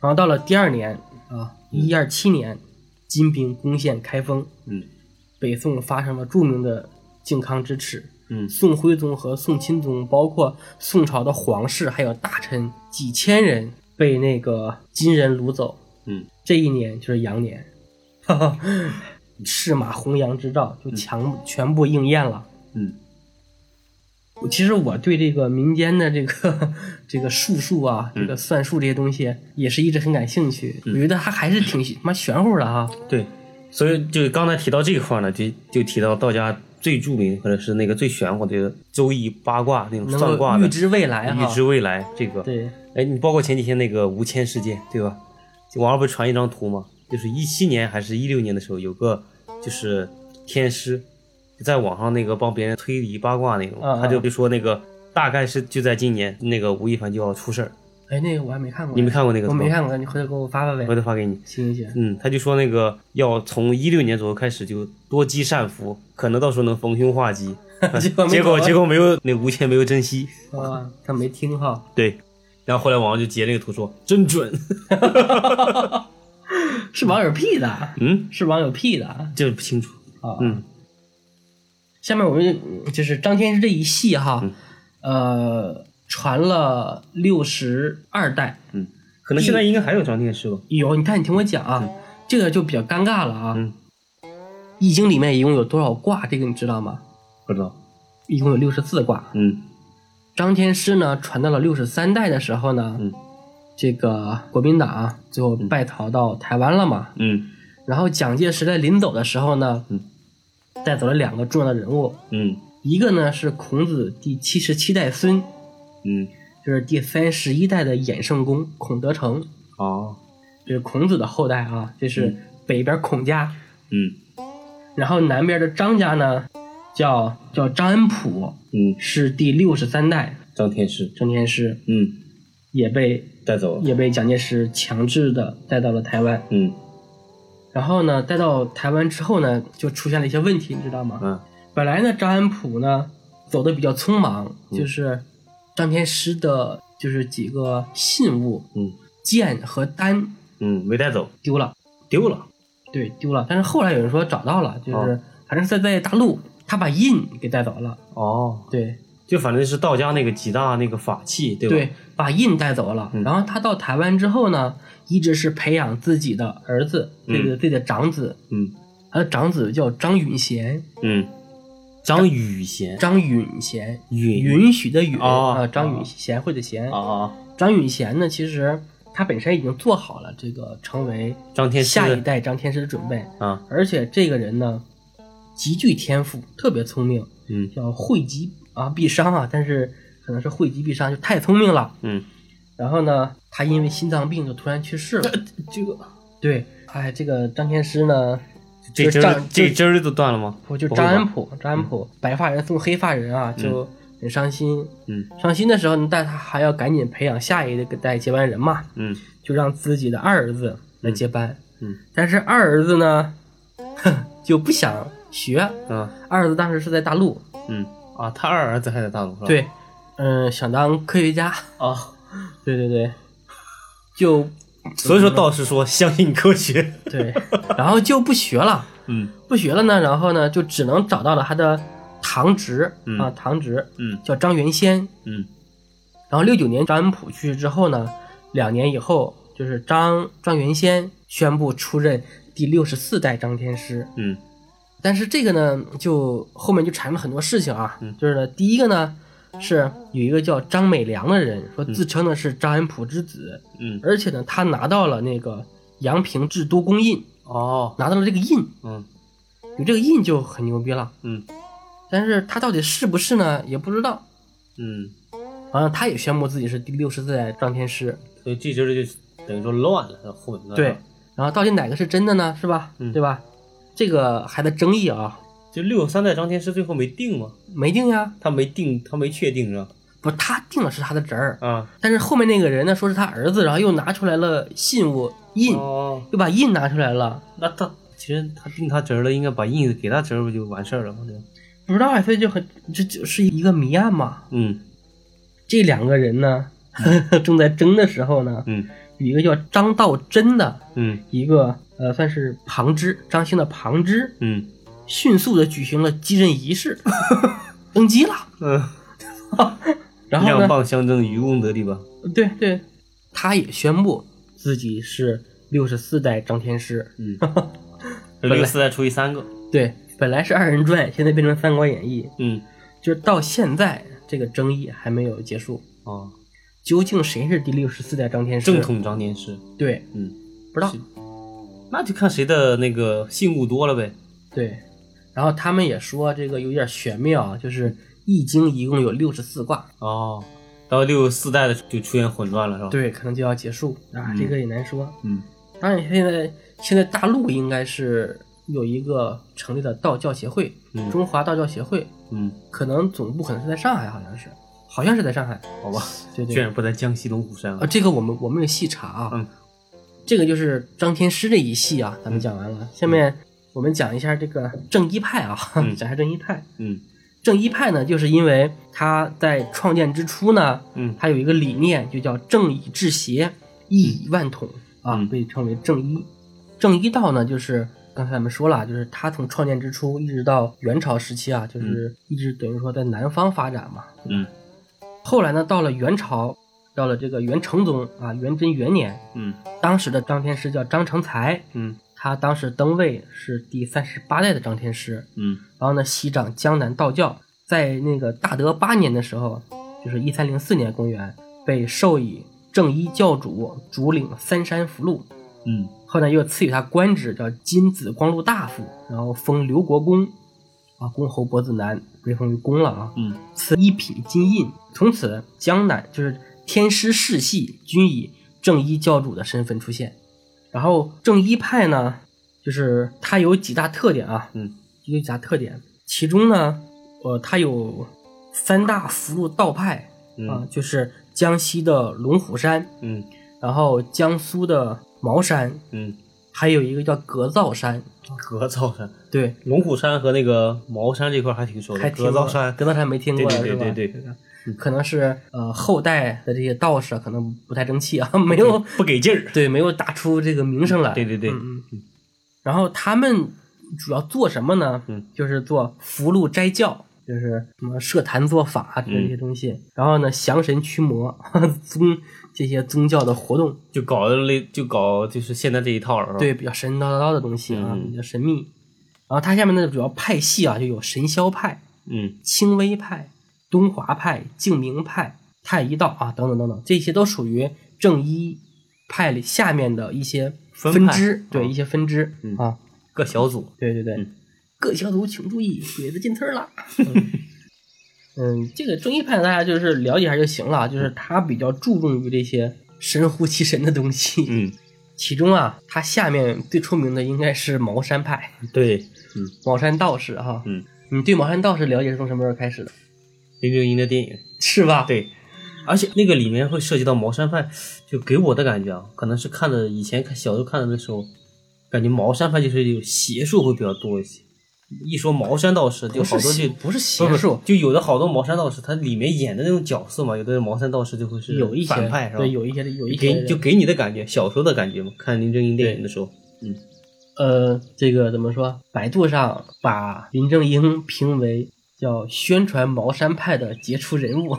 然后到了第二年啊，一一二七年，金兵攻陷开封，嗯北宋发生了著名的靖康之耻。嗯宋徽宗和宋钦宗，包括宋朝的皇室还有大臣几千人被那个金人掳走。嗯这一年就是羊年，哈哈，赤马红羊之兆就强全部应验了。嗯其实我对这个民间的这个这个术数啊，嗯这个算术这些东西，也是一直很感兴趣。嗯我觉得它还是挺他妈玄乎的哈。对，所以就刚才提到这一块呢，就就提到道家最著名或者是那个最玄乎的周易八卦那种能算卦的够预知未来哈。预知未来这个。对，哎，你包括前几天那个吴谦事件，对吧？网上不是传一张图吗？就是一七年还是一六年的时候，有个就是天师在网上那个帮别人推理八卦那种，他就就说那个大概是就在今年，那个吴亦凡就要出事儿。哎，那个我还没看过。你没看过那个？我没看过，你回头给我发发呗回。头发给你。行行行。嗯，他就说那个要从一六年左右开始就多积善福，可能到时候能逢凶化吉。结果结果结果没有，那吴谦没有珍惜。啊，他没听哈。对，然后后来网上就截那个图说真准。是网友 P 的，嗯，是网友 P 的啊。这不清楚啊。嗯，下面我们就是张天师这一系哈，嗯呃，传了六十二代。可能现在应该还有张天师吧。有，你看，你听我讲啊，这个就比较尴尬了啊。嗯易经里面一共有多少卦？这个你知道吗？不知道。一共有六十四卦。嗯张天师呢，传到了六十三代的时候呢，嗯这个国民党啊最后败逃到台湾了嘛。嗯然后蒋介石在临走的时候呢，嗯带走了两个重要的人物，嗯一个呢是孔子第七十七代孙，嗯。就是第三十一代的衍圣公孔德成，哦。这是孔子的后代啊，这是北边孔家，嗯然后南边的张家呢，叫叫张恩溥，嗯。是第六十三代张天师。张天师，嗯。也被带走了。也被蒋介石强制的带到了台湾。嗯然后呢，带到台湾之后呢，就出现了一些问题，你知道吗？嗯本来呢，张安溥呢走的比较匆忙，嗯就是张天师的，就是几个信物嗯剑和丹嗯，没带走，丢了，丢了。对，丢了。但是后来有人说找到了，就是、哦反正是在在大陆，他把印给带走了。哦。对就反正是道家那个几大那个法器，对吧？对，把印带走了。嗯然后他到台湾之后呢，一直是培养自己的儿子，嗯这个自己的长子，嗯他的长子叫张允贤，嗯。张允贤。张允贤，允允许的允哦啊，张哦允贤惠的贤。啊啊！张允贤呢，其实他本身已经做好了这个成为张天师下一代张天师的准备，啊，而且这个人呢，极具天赋，特别聪明，嗯叫惠极啊必伤啊，但是可能是惠极必伤，就太聪明了。嗯，然后呢，他因为心脏病就突然去世了。这个对，哎，这个张天师呢，这针儿这针儿都断了吗？不就张安普，张安普白发人送黑发人啊，就很伤心。嗯伤心的时候呢，但他还要赶紧培养下一代接班人嘛，嗯就让自己的二儿子来接班。嗯但是二儿子呢，就不想学。嗯二儿子当时是在大陆，嗯啊，他二儿子还在大陆是吧？对，嗯、想当科学家。啊，对对对，就所以说道士说相信科学。对，然后就不学了。嗯不学了呢，然后呢，就只能找到了他的堂侄、嗯啊，堂侄嗯叫张元先。嗯然后六九年张恩溥去世之后呢，两年以后，就是张张元先宣布出任第六十四代张天师。嗯但是这个呢，就后面就产生了很多事情啊，嗯就是呢，第一个呢是有一个叫张美良的人说自称呢是张恩溥之子，嗯而且呢他拿到了那个阳平制都公印，哦拿到了这个印，嗯有这个印就很牛逼了。嗯但是他到底是不是呢，也不知道。嗯，好像他也宣布自己是第六十四代张天师，所以这就是就等于说乱了，混了。对。然后到底哪个是真的呢？是吧？嗯对吧？这个还在争议啊，就六十三代张天师最后没定吗？没定呀。他没定，他没确定是吧？不是他定了是他的侄儿，啊，但是后面那个人呢说是他儿子，然后又拿出来了信物印，哦，又把印拿出来了，那他其实他定他侄儿了，应该把印子给他侄儿不就完事儿了吗？不知道啊，所以就很这就是一个谜案嘛。嗯这两个人呢 正在争的时候呢，嗯有一个叫张道真的嗯一个呃算是旁支，张兴的旁支，嗯迅速的举行了继任仪式，登基了。嗯，然后呢，两棒相争，渔翁得利吧？对对，他也宣布自己是六十四代张天师。嗯，六四代除以三个。对，本来是二人转，现在变成《三国演义》，嗯就是到现在这个争议还没有结束，哦，究竟谁是第六十四代张天师？正统张天师。对，嗯，不知道。那就看谁的那个信物多了呗。对，然后他们也说这个有点玄妙啊，就是《易经》一共有六十四卦，哦，到六十四代的时候就出现混乱了，是吧？，对，可能就要结束啊，嗯这个也难说。嗯当然，现在现在大陆应该是有一个成立的道教协会，嗯中华道教协会，嗯，可能总部可能是在上海，好像是，好像是在上海。好吧，对对，居然不在江西龙虎山啊，了。这个我们我们有细查啊。嗯，这个就是张天师这一系啊，咱们讲完了。下面我们讲一下这个正一派啊，嗯。讲一下正一派。嗯。正一派呢，就是因为他在创建之初呢，嗯。他有一个理念，就叫正以治邪，一以万统啊，嗯。被称为正一。正一道呢，就是刚才咱们说了，就是他从创建之初一直到元朝时期啊，就是一直等于说在南方发展嘛。嗯。后来呢，到了元朝，到了这个元成宗啊，元贞元年，嗯。当时的张天师叫张成才，嗯他当时登位是第三十八代的张天师。嗯然后呢，西掌江南道教，在那个大德八年的时候，就是一三零四年公元，被授以正一教主，主领三山福禄。嗯后来又赐予他官职，叫金紫光禄大夫，然后封刘国公，啊，公侯伯子男，被封为公了啊。嗯赐一品金印，从此江南就是天师世系均以正一教主的身份出现。然后正一派呢，就是它有几大特点啊，嗯有几大特点，其中呢，呃，它有三大福禄道派啊，嗯就是江西的龙虎山，嗯然后江苏的茅山，嗯，还有一个叫格造山，格造山、对，龙虎山和那个茅山这块还挺熟的。还格造山，格造山没听过对？对对对可能是呃后代的这些道士啊可能不太争气啊，没有不给劲儿。对没有打出这个名声来。对对对嗯嗯。然后他们主要做什么呢？嗯，就是做福禄斋教，就是什么设坛做法啊这嗯些东西。然后呢，降神驱魔 宗这些宗教的活动，就搞类就搞就是现在这一套了，是吧？对，比较神神叨叨的东西啊，嗯比较神秘。然后它下面的主要派系啊，就有神霄派、嗯清微派、东华派、净明派、太一道啊，等等等等，这些都属于正一派里下面的一些分支，对啊一些分支、嗯。啊，各小组。对对对，嗯。各小组请注意，鬼子进村了。嗯 嗯，这个正一派大家就是了解一下就行了，就是他比较注重于这些神乎其神的东西。嗯，其中啊，他下面最出名的应该是茅山派，对，嗯。茅山道士哈。嗯，你对茅山道士了解是从什么时候开始的？林正英的电影。是吧？，对，而且那个里面会涉及到茅山派，就给我的感觉啊，可能是看的以前看小时候看的那时候，感觉茅山派就是有邪术会比较多一些。一说茅山道士，就好多就不是邪术，就有的好多茅山道士，他里面演的那种角色嘛，有的茅山道士就会是有一些反派，是吧？对，有一些的有一些给就给你的感觉，小时候的感觉嘛。看林正英电影的时候，嗯呃，这个怎么说？百度上把林正英评为叫宣传茅山派的杰出人物，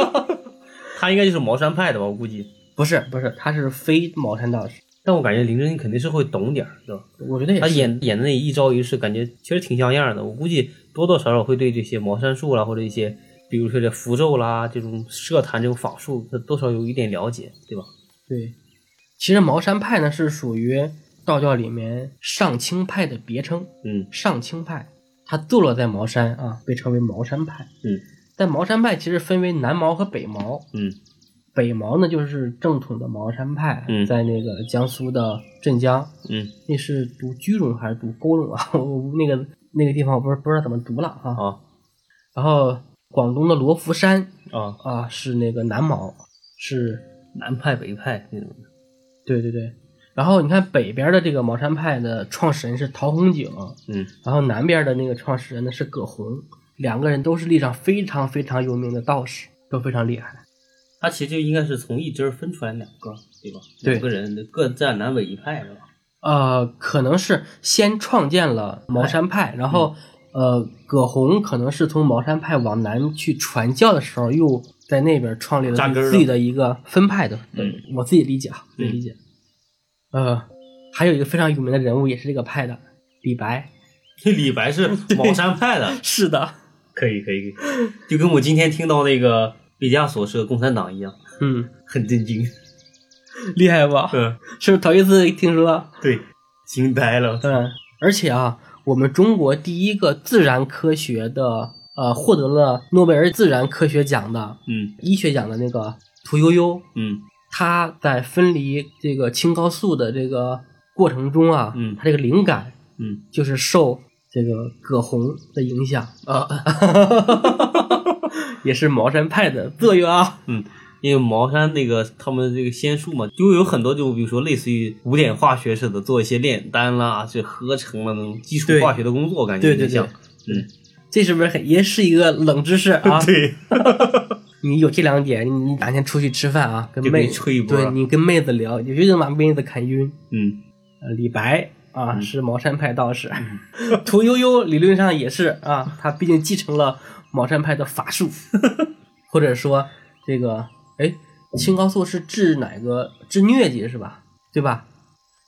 他应该就是茅山派的吧？我估计。不是不是，他是非茅山道士。但我感觉林正英肯定是会懂点儿，对吧？我觉得也是他演演的那一招一式，感觉确实挺像样的。我估计多多少少会对这些茅山术啦，或者一些比如说这符咒啦、这种设坛这种法术，他多少有一点了解，对吧？对。其实茅山派呢是属于道教里面上清派的别称，嗯上清派，它坐落在茅山啊，被称为茅山派。嗯但茅山派其实分为南茅和北茅，嗯北茅呢就是正统的茅山派，嗯在那个江苏的镇江，嗯那是读居中还是读沟中啊？我那个那个地方我不是不知道怎么读了啊。啊然后广东的罗浮山啊，啊是那个南茅，是南派北派那种的。对对对。然后你看北边的这个茅山派的创始人是陶弘景，嗯然后南边的那个创始人呢是葛洪，两个人都是历史上非常非常有名的道士，都非常厉害。他其实就应该是从一支分出来两个，对吧？对两个人各占南北一派，是吧？呃，可能是先创建了茅山派，然后呃，葛洪可能是从茅山派往南去传教的时候，又在那边创立了自己的一个分派的。嗯，我自己理解啊，自己理解。呃，还有一个非常有名的人物，也是这个派的，李白。李白是茅山派的，是的，可以可以，可以就跟我今天听到那个毕加索是个共产党一样，嗯，很震惊。厉害吧？嗯，是不是头一次听说？对，惊呆了。嗯，而且啊，我们中国第一个自然科学的呃获得了诺贝尔自然科学奖的嗯医学奖的那个屠呦呦，嗯他在分离这个青蒿素的这个过程中啊，嗯。他这个灵感嗯，就是受这个葛洪的影响。啊，也是茅山派的作用啊。嗯，因为茅山那个他们这个仙术嘛，就有很多就比如说类似于古典化学似的，做一些炼丹啦，这合成了那种基础化学的工作，感觉对对对有点像。嗯，这是不是很也是一个冷知识啊？对，你有这两点，你你哪天出去吃饭啊，跟妹吹一波对你跟妹子聊，你就能把妹子砍晕。嗯呃，李白啊是茅山派道士，屠呦呦理论上也是啊，他毕竟继承了茅山派的法术，或者说这个哎，青蒿素是治哪个治疟疾是吧？对吧？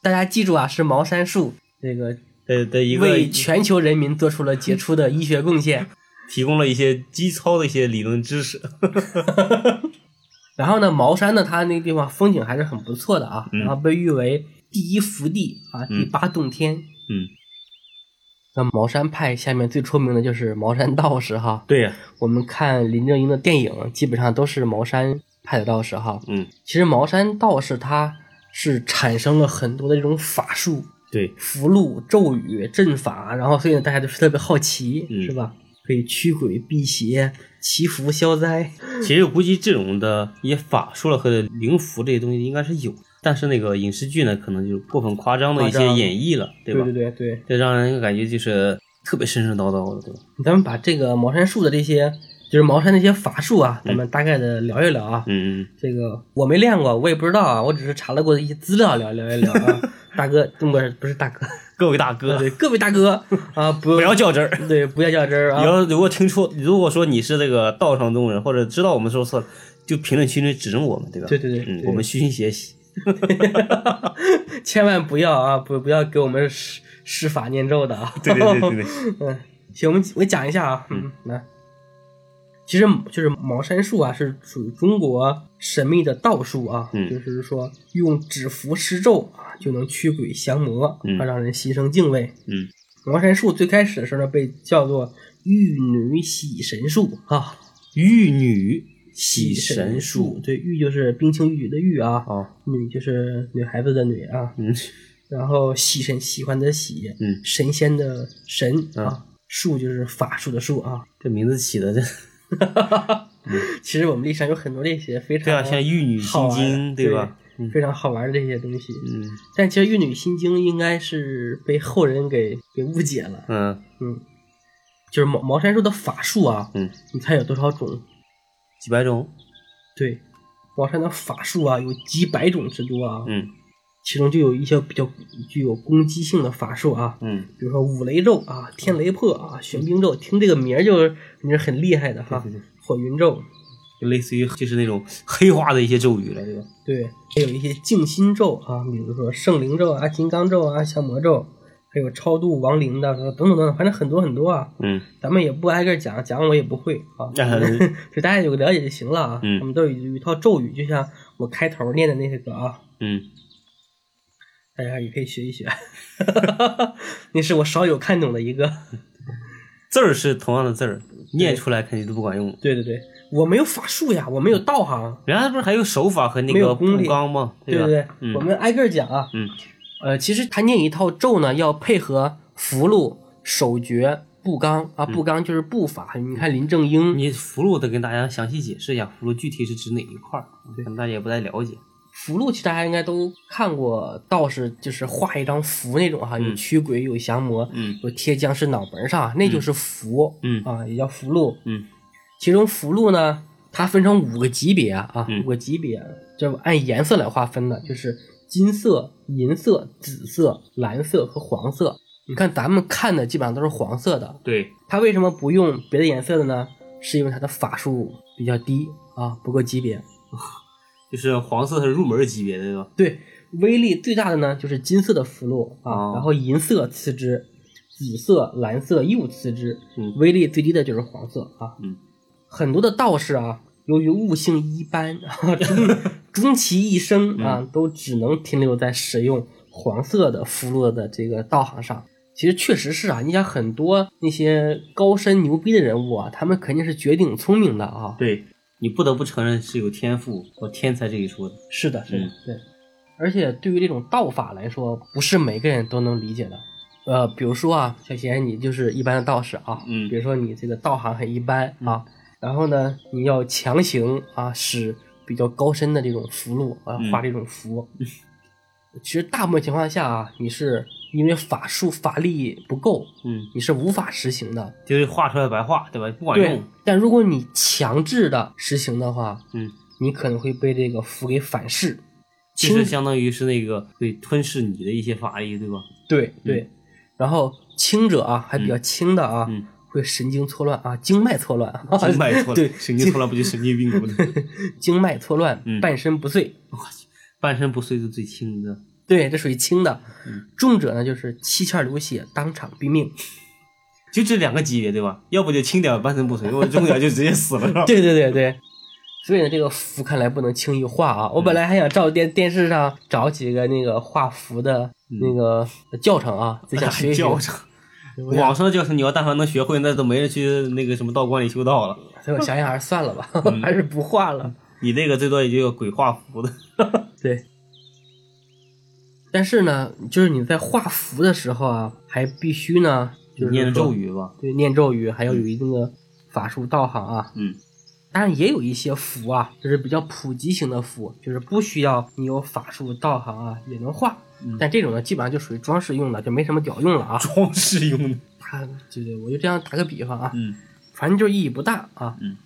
大家记住啊，是茅山术这个的的一个为全球人民做出了杰出的医学贡献。提供了一些基操的一些理论知识。然后呢，茅山呢，它那个地方风景还是很不错的啊，嗯然后被誉为第一福地啊，第八洞天。嗯，那茅山派下面最出名的就是茅山道士哈。对呀、我们看林正英的电影，基本上都是茅山派的道士哈。嗯，其实茅山道士他是产生了很多的这种法术、对，符箓、咒语、阵法，然后所以呢，大家都是特别好奇，嗯是吧？可以驱鬼辟邪、祈福消灾。其实我估计这种的一些法术了和灵符这些东西应该是有，但是那个影视剧呢，可能就过分夸张的一些演绎了，对吧？对对对，这让人感觉就是特别神神叨叨的，对吧？咱们把这个茅山术的这些，就是茅山那些法术啊，咱们大概的聊一聊啊。嗯嗯这个我没练过，我也不知道啊，我只是查了过一些资料，聊聊一聊啊。大哥，不是不是大哥，各位大哥，对各位大哥啊，不不要较真儿。对，不要较真儿啊。你要如果听错，如果说你是这个道上中人，或者知道我们说错了，就评论区里指正我们，对吧？对对对嗯，我们虚心学习。千万不要啊，不不要给我们施施法念咒的啊。对对对对对，嗯，行，我们我讲一下啊，嗯，来，其实就是茅山术啊，是属于中国神秘的道术啊，嗯。就是说用指符施咒啊，就能驱鬼降魔，嗯。啊，让人心生敬畏。嗯。魔神术最开始的时候呢，被叫做玉女洗神术啊，玉女洗神术。对，玉就是冰清玉洁的玉啊，啊，女就是女孩子的女啊，嗯。然后喜神喜欢的喜，嗯，神仙的神嗯。啊，术就是法术的术啊。这名字起的这，其实我们历史上有很多这些非常对啊，像玉女心经，对吧？嗯非常好玩的这些东西。嗯但其实《玉女心经》应该是被后人给给误解了。嗯嗯，就是茅茅山术的法术啊，嗯，你猜有多少种？几百种。对，茅山的法术啊，有几百种之多啊。嗯其中就有一些比较具有攻击性的法术啊，嗯，比如说五雷咒啊、天雷破啊、玄冰咒，听这个名儿就你是很厉害的哈。对对对火云咒，就类似于就是那种黑化的一些咒语了，对吧？对，还有一些静心咒啊，比如说圣灵咒啊、金刚咒啊、降魔咒，还有超度亡灵的等等等等，反正很多很多啊。嗯咱们也不挨个讲，讲我也不会啊，啊 就大家有个了解就行了啊。嗯我们都有一套咒语，就像我开头念的那些个啊，嗯大家也可以学一学。那是我少有看懂的一个。字儿是同样的字儿，念出来肯定都不管用。对对对，我没有法术呀，我没有道行。人家不是还有手法和那个功力步罡吗？吧？对对，嗯我们挨个儿讲啊。嗯呃，其实他念一套咒呢，要配合符箓、手诀、步罡啊，步罡就是步法。你看林正英，你符箓得跟大家详细解释一下，符箓具体是指哪一块儿？可能大家也不太了解。符箓其实大家应该都看过，道士就是画一张符那种哈，有嗯驱鬼，有降魔，嗯有贴僵尸脑门上，那就是符。嗯啊，也叫符箓。嗯其中符箓呢，它分成五个级别啊，嗯五个级别，就按颜色来划分的，就是金色、银色、紫色、蓝色和黄色。你看咱们看的基本上都是黄色的，对，它为什么不用别的颜色的呢？是因为它的法术比较低啊，不够级别。就是黄色是入门级别的，对吧？对，威力最大的呢就是金色的符箓啊，哦然后银色次之，紫色、蓝色又次之，嗯威力最低的就是黄色啊。嗯，很多的道士啊，由于悟性一般，啊，终 终其一生啊，都只能停留在使用黄色的符箓的这个道行上。其实确实是啊，你想很多那些高深牛逼的人物啊，他们肯定是绝顶聪明的啊。对你不得不承认是有天赋或天才这一说的。是的，是的，嗯对。而且对于这种道法来说，不是每个人都能理解的。呃，比如说啊，小贤你就是一般的道士啊，嗯比如说你这个道行很一般啊，然后呢，你要强行啊使比较高深的这种符箓啊嗯画这种符，其实大部分情况下啊，你是因为法术法力不够，嗯，你是无法实行的。就是画出来白画，对吧？不管用。，但如果你强制的实行的话，嗯，你可能会被这个符给反噬。其实相当于是那个对吞噬你的一些法力，对吧？对对，然后轻者啊，还比较轻的啊，嗯会神经错乱啊，经脉错乱，经脉错乱对，神经错乱不就神经病吗？经脉错乱，嗯半身不遂。半身不遂是最轻的。对，这属于轻的。嗯重者呢，就是七窍流血，当场毙命。就这两个级别，对吧？要不就轻点半身不遂，要不重点就直接死了，是吧？对对对对。所以呢，这个符看来不能轻易画啊！我本来还想照电电视上找几个那个画符的那个教程啊，贼想 学一学。教程，网上的教程，你要但凡能学会，那都没人去那个什么道观里修道了。所以我想想还是算了吧，嗯还是不画了。你那个最多也就有鬼画符的。对。但是呢，就是你在画符的时候啊，还必须呢，就是念咒语吧。对，念咒语，还要有一定的法术道行啊。嗯当然也有一些符啊，就是比较普及型的符，就是不需要你有法术道行啊也能画。嗯但这种呢，基本上就属于装饰用的，就没什么屌用了啊。装饰用的。它对对，我就这样打个比方啊，嗯反正就意义不大啊。嗯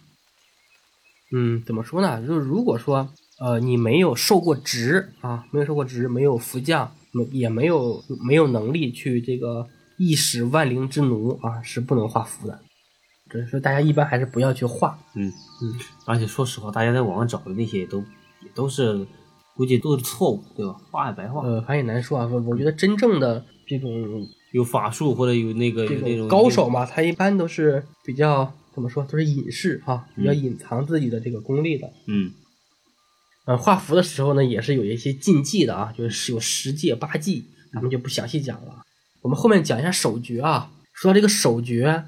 嗯，怎么说呢？就是如果说呃你没有受过职啊，没有受过职，没有福将，没也没有没有能力去这个一使万灵之奴啊，是不能画符的。只是说大家一般还是不要去画。嗯嗯，而且说实话，大家在网上找的那些也都也都是，估计都是错误，对吧？画也白画。呃，反正也难说啊。我我觉得真正的这种有法术或者有那个有那种种高手嘛，他一般都是比较怎么说，都是隐士哈、比较隐藏自己的这个功力的。嗯呃，画符的时候呢，也是有一些禁忌的啊，就是有十戒八忌，咱们就不详细讲了。我们后面讲一下手诀啊。说到这个手诀，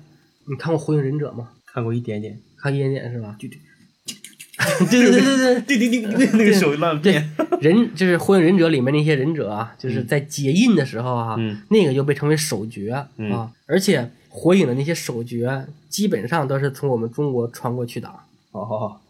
你看过《火影忍者》吗？看过一点点。看一点点是吧？对 对对对对对对对对对，那个手乱对变。人就是《火影忍者》里面那些忍者啊，就是在结印的时候啊，嗯那个就被称为手诀、嗯啊。而且火影的那些手诀，基本上都是从我们中国传过去的。哦，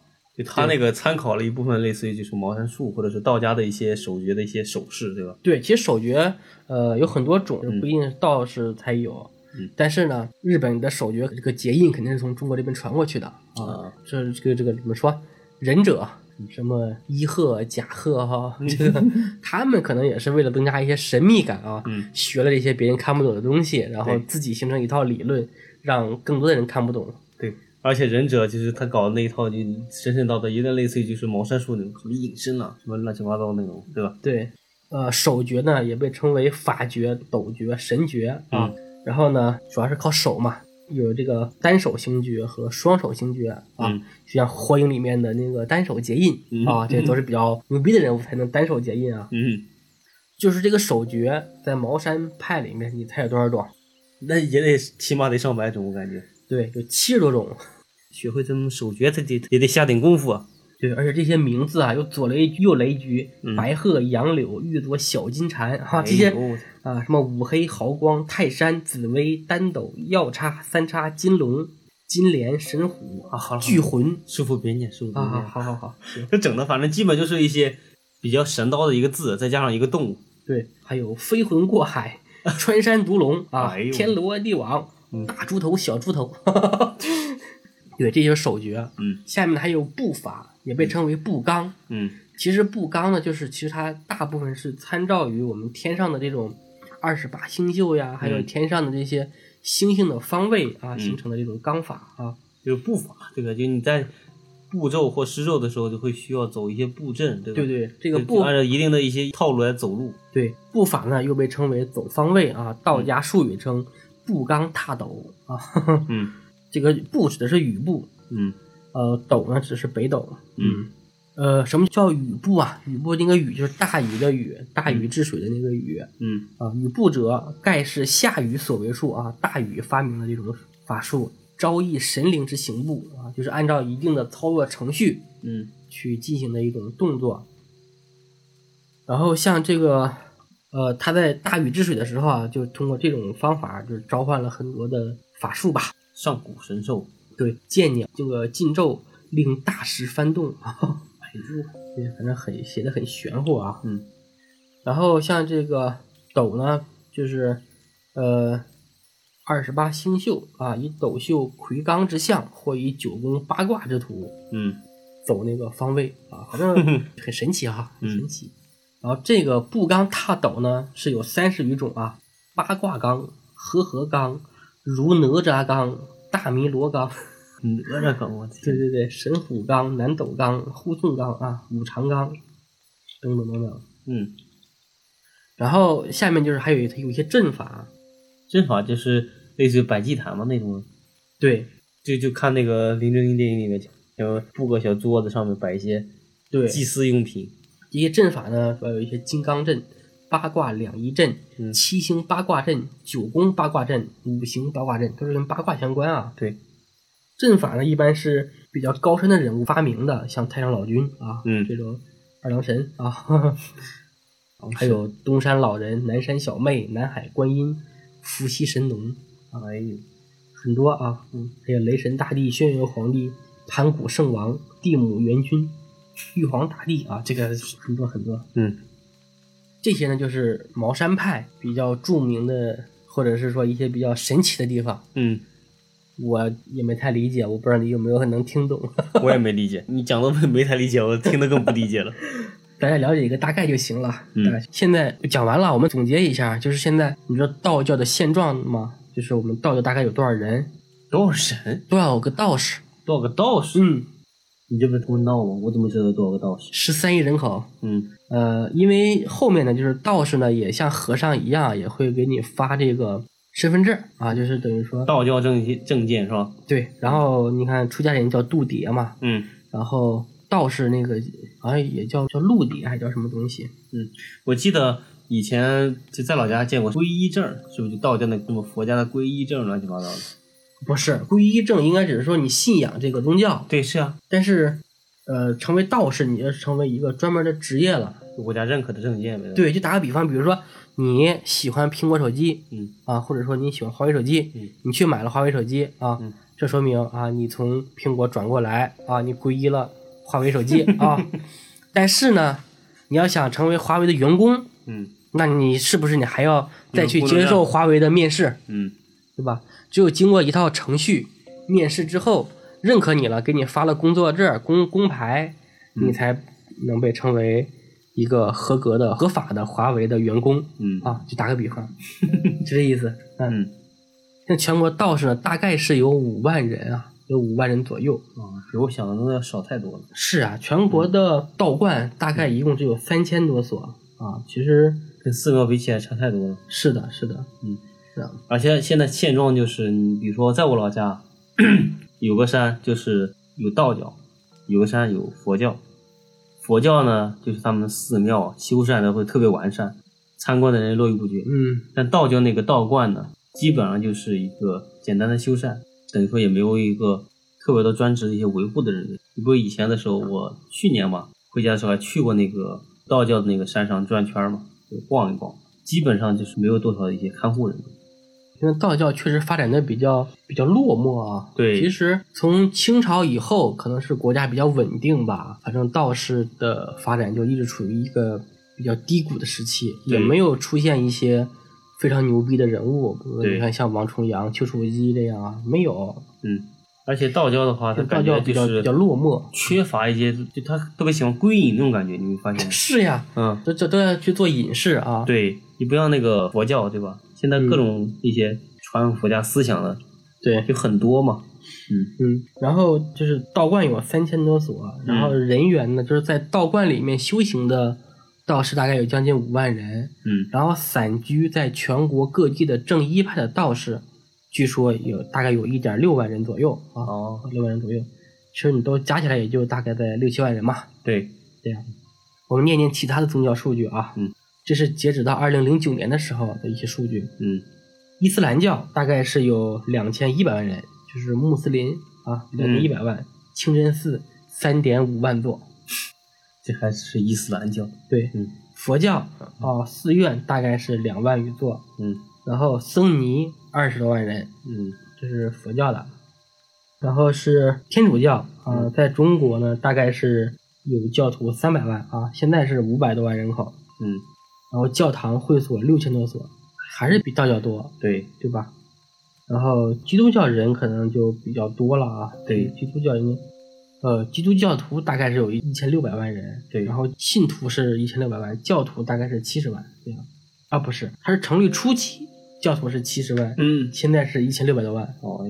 就他那个参考了一部分类似于就是茅山术或者是道家的一些手诀的一些手势，对吧？对，其实手诀呃有很多种，嗯不一定是道士才有。嗯但是呢，日本的手诀这个结印肯定是从中国这边传过去的啊。啊这这个这个怎么说？忍者什么伊贺、甲贺哈，这个他们可能也是为了增加一些神秘感啊，嗯学了这些别人看不懂的东西，然后自己形成一套理论，让更多的人看不懂。对，而且忍者就是他搞的那一套，就神神道道，有点类似于就是茅山术那种什么隐身啊，什么乱七八糟那种，对吧？对，呃，手诀呢也被称为法诀、斗诀、神诀啊。嗯然后呢，主要是靠手嘛，有这个单手星诀和双手星诀啊。嗯就像火影里面的那个单手结印、嗯啊，这都是比较牛逼的人物才能单手结印啊。嗯，就是这个手诀在茅山派里面，你猜有多少种？那也得起码得上百种，我感觉。对，有七十多种。学会这种手诀，他得也得下点功夫啊。对，而且这些名字啊，有左雷右雷菊、嗯白鹤、杨柳、玉朵小金蝉哈、这些哎啊，什么五黑、毫光、泰山、紫薇、单斗、药叉、三叉、金龙、金莲、神虎啊好了巨魂师傅别念，师傅别念。好好好，这整的反正基本就是一些比较神叨的一个字，再加上一个动物。对，还有飞魂过海、穿山毒龙啊，哎天罗地网、嗯大猪头、小猪头，对，这就是手诀。嗯下面还有步法，也被称为步罡。嗯其实步罡呢，就是其实它大部分是参照于我们天上的这种二十八星宿呀，还有嗯天上的这些星星的方位啊、嗯形成的这种罡法啊。就是步法，这个就你在步骤或施咒的时候，就会需要走一些步阵，对吧？对这个步按照一定的一些套路来走路。对步法呢，又被称为走方位啊，道家术语称步罡踏斗啊。嗯这个步指的是雨步，嗯呃，斗呢指的是北斗。嗯，呃，什么叫雨步啊？雨步那个雨就是大禹的禹，大禹治水的那个禹嗯啊。禹步者，盖是夏禹所为术啊。大禹发明的这种法术，招益神灵之行步啊，就是按照一定的操作程序嗯去进行的一种动作。然后像这个，呃，他在大禹治水的时候啊，就通过这种方法，就是召唤了很多的法术吧。上古神兽，对，剑鸟这个禁咒令大石翻动，哎呦，这反正很写的很玄乎啊。嗯然后像这个斗呢，就是呃二十八星宿啊，以斗宿魁罡之象，或以九宫八卦之图嗯走那个方位啊，反正 很神奇哈、很神奇。然后这个布罡踏斗呢是有三十余种啊，八卦罡、和合罡、如哪吒罡、大弥罗罡。哪吒梗，我天，对对对，神虎罡、南斗罡、护送罡啊、五常罡等等等等。嗯，然后下面就是还有一有一些阵法，阵法就是类似于摆祭坛嘛那种，对就就看那个林正英电影里面，就布个小桌子上面摆一些对，祭祀用品，这些阵法呢，主要有一些金刚阵、八卦两仪阵、嗯七星八卦阵、九宫八卦阵、五行八卦阵，都是跟八卦相关啊。对，阵法呢，一般是比较高深的人物发明的，像太上老君啊，嗯这种二郎神啊，还有东山老人、南山小妹、南海观音、伏羲神农，哎呦，很多啊，嗯，还有雷神大帝、轩辕皇帝、盘古圣王、地母元君、玉皇大帝啊，这个很多很多。嗯这些呢，就是茅山派比较著名的，或者是说一些比较神奇的地方。嗯，我也没太理解，我不知道你有没有能听懂。我也没理解，你讲的没太理解，我听得更不理解了。大家了解一个大概就行了。嗯大概现在讲完了，我们总结一下，就是现在你知道道教的现状吗？就是我们道教大概有多少人？多少神？多少个道士？多少个道士？嗯，你这不是问道吗？我怎么知道多少个道士？十三亿人口。嗯呃，因为后面呢，就是道士呢，也像和尚一样，也会给你发这个身份证啊，就是等于说道教证证件是吧？对。然后你看出家人叫度牒嘛，嗯然后道士那个好像也叫叫陆牒，还叫什么东西？嗯，我记得以前就在老家见过皈依证，是不是就道教那什么佛家的皈依证乱七八糟的？不是皈依证，应该只是说你信仰这个宗教，对，是啊，但是呃，成为道士，你就成为一个专门的职业了。国家认可的证件呗。，对，就打个比方，比如说你喜欢苹果手机嗯啊，或者说你喜欢华为手机，嗯你去买了华为手机啊，嗯这说明啊，你从苹果转过来啊，你皈依了华为手机 啊。但是呢，你要想成为华为的员工，嗯那你是不是你还要再去接受华为的面试，嗯对吧？只有经过一套程序面试之后，认可你了，给你发了工作证、工工牌，嗯你才能被称为一个合格的、合法的华为的员工嗯啊。就打个比方，就这意思。嗯，嗯像全国道士呢，大概是有五万人啊，有五万人左右。啊，比我想的那要少太多了。是啊，全国的道观大概一共只有三千多所啊。其实跟寺庙比起来差太多了。是的，是的，嗯，而且现在现状就是，你比如说在我老家，有个山就是有道教，有个山有佛教。佛教呢，就是他们寺庙修缮的会特别完善，参观的人络绎不绝。嗯，但道教那个道观呢，基本上就是一个简单的修缮，等于说也没有一个特别的专职的一些维护的人员。你不是以前的时候，我去年嘛回家的时候还去过那个道教的那个山上转圈嘛，就逛一逛，基本上就是没有多少的一些看护人员。因为道教确实发展的比较比较落寞啊。对其实从清朝以后，可能是国家比较稳定吧，反正道士的发展就一直处于一个比较低谷的时期，也没有出现一些非常牛逼的人物，比如你看像王重阳、丘处机这样啊，没有。嗯，而且道教的话，它道感教比较比较落寞。缺乏一些，就他特别喜欢归隐那种感觉，你没发现？是呀，嗯，都这都要去做隐士啊。对你不像那个佛教，对吧？现在各种一些传佛家思想的对，就很多嘛。嗯。嗯，然后就是道观有三千多所，然后人员呢，就是在道观里面修行的道士大概有将近五万人，嗯。然后散居在全国各地的正一派的道士，据说有大概有一点六万人左右啊，哦，六万人左右。其实你都加起来也就大概在六七万人嘛。对，这样，我们念念其他的宗教数据啊。嗯，这是截止到二零零九年的时候的一些数据。嗯伊斯兰教大概是有两千一百万人，就是穆斯林啊，两千一百万。清真寺三点五万座。这还是伊斯兰教。对，嗯佛教哦，寺院大概是两万余座，嗯然后僧尼二十多万人，嗯这是佛教的。然后是天主教啊、嗯在中国呢大概是有教徒三百万啊，现在是五百多万人口。嗯，然后教堂会所六千多所，还是比道教多，对，对吧？然后基督教人可能就比较多了啊，对基督教应该，呃，基督教徒大概是有一千六百万人，对然后信徒是一千六百万，教徒大概是七十万啊不是，它是成立初期教徒是七十万，嗯，现在是一千六百多万，哦，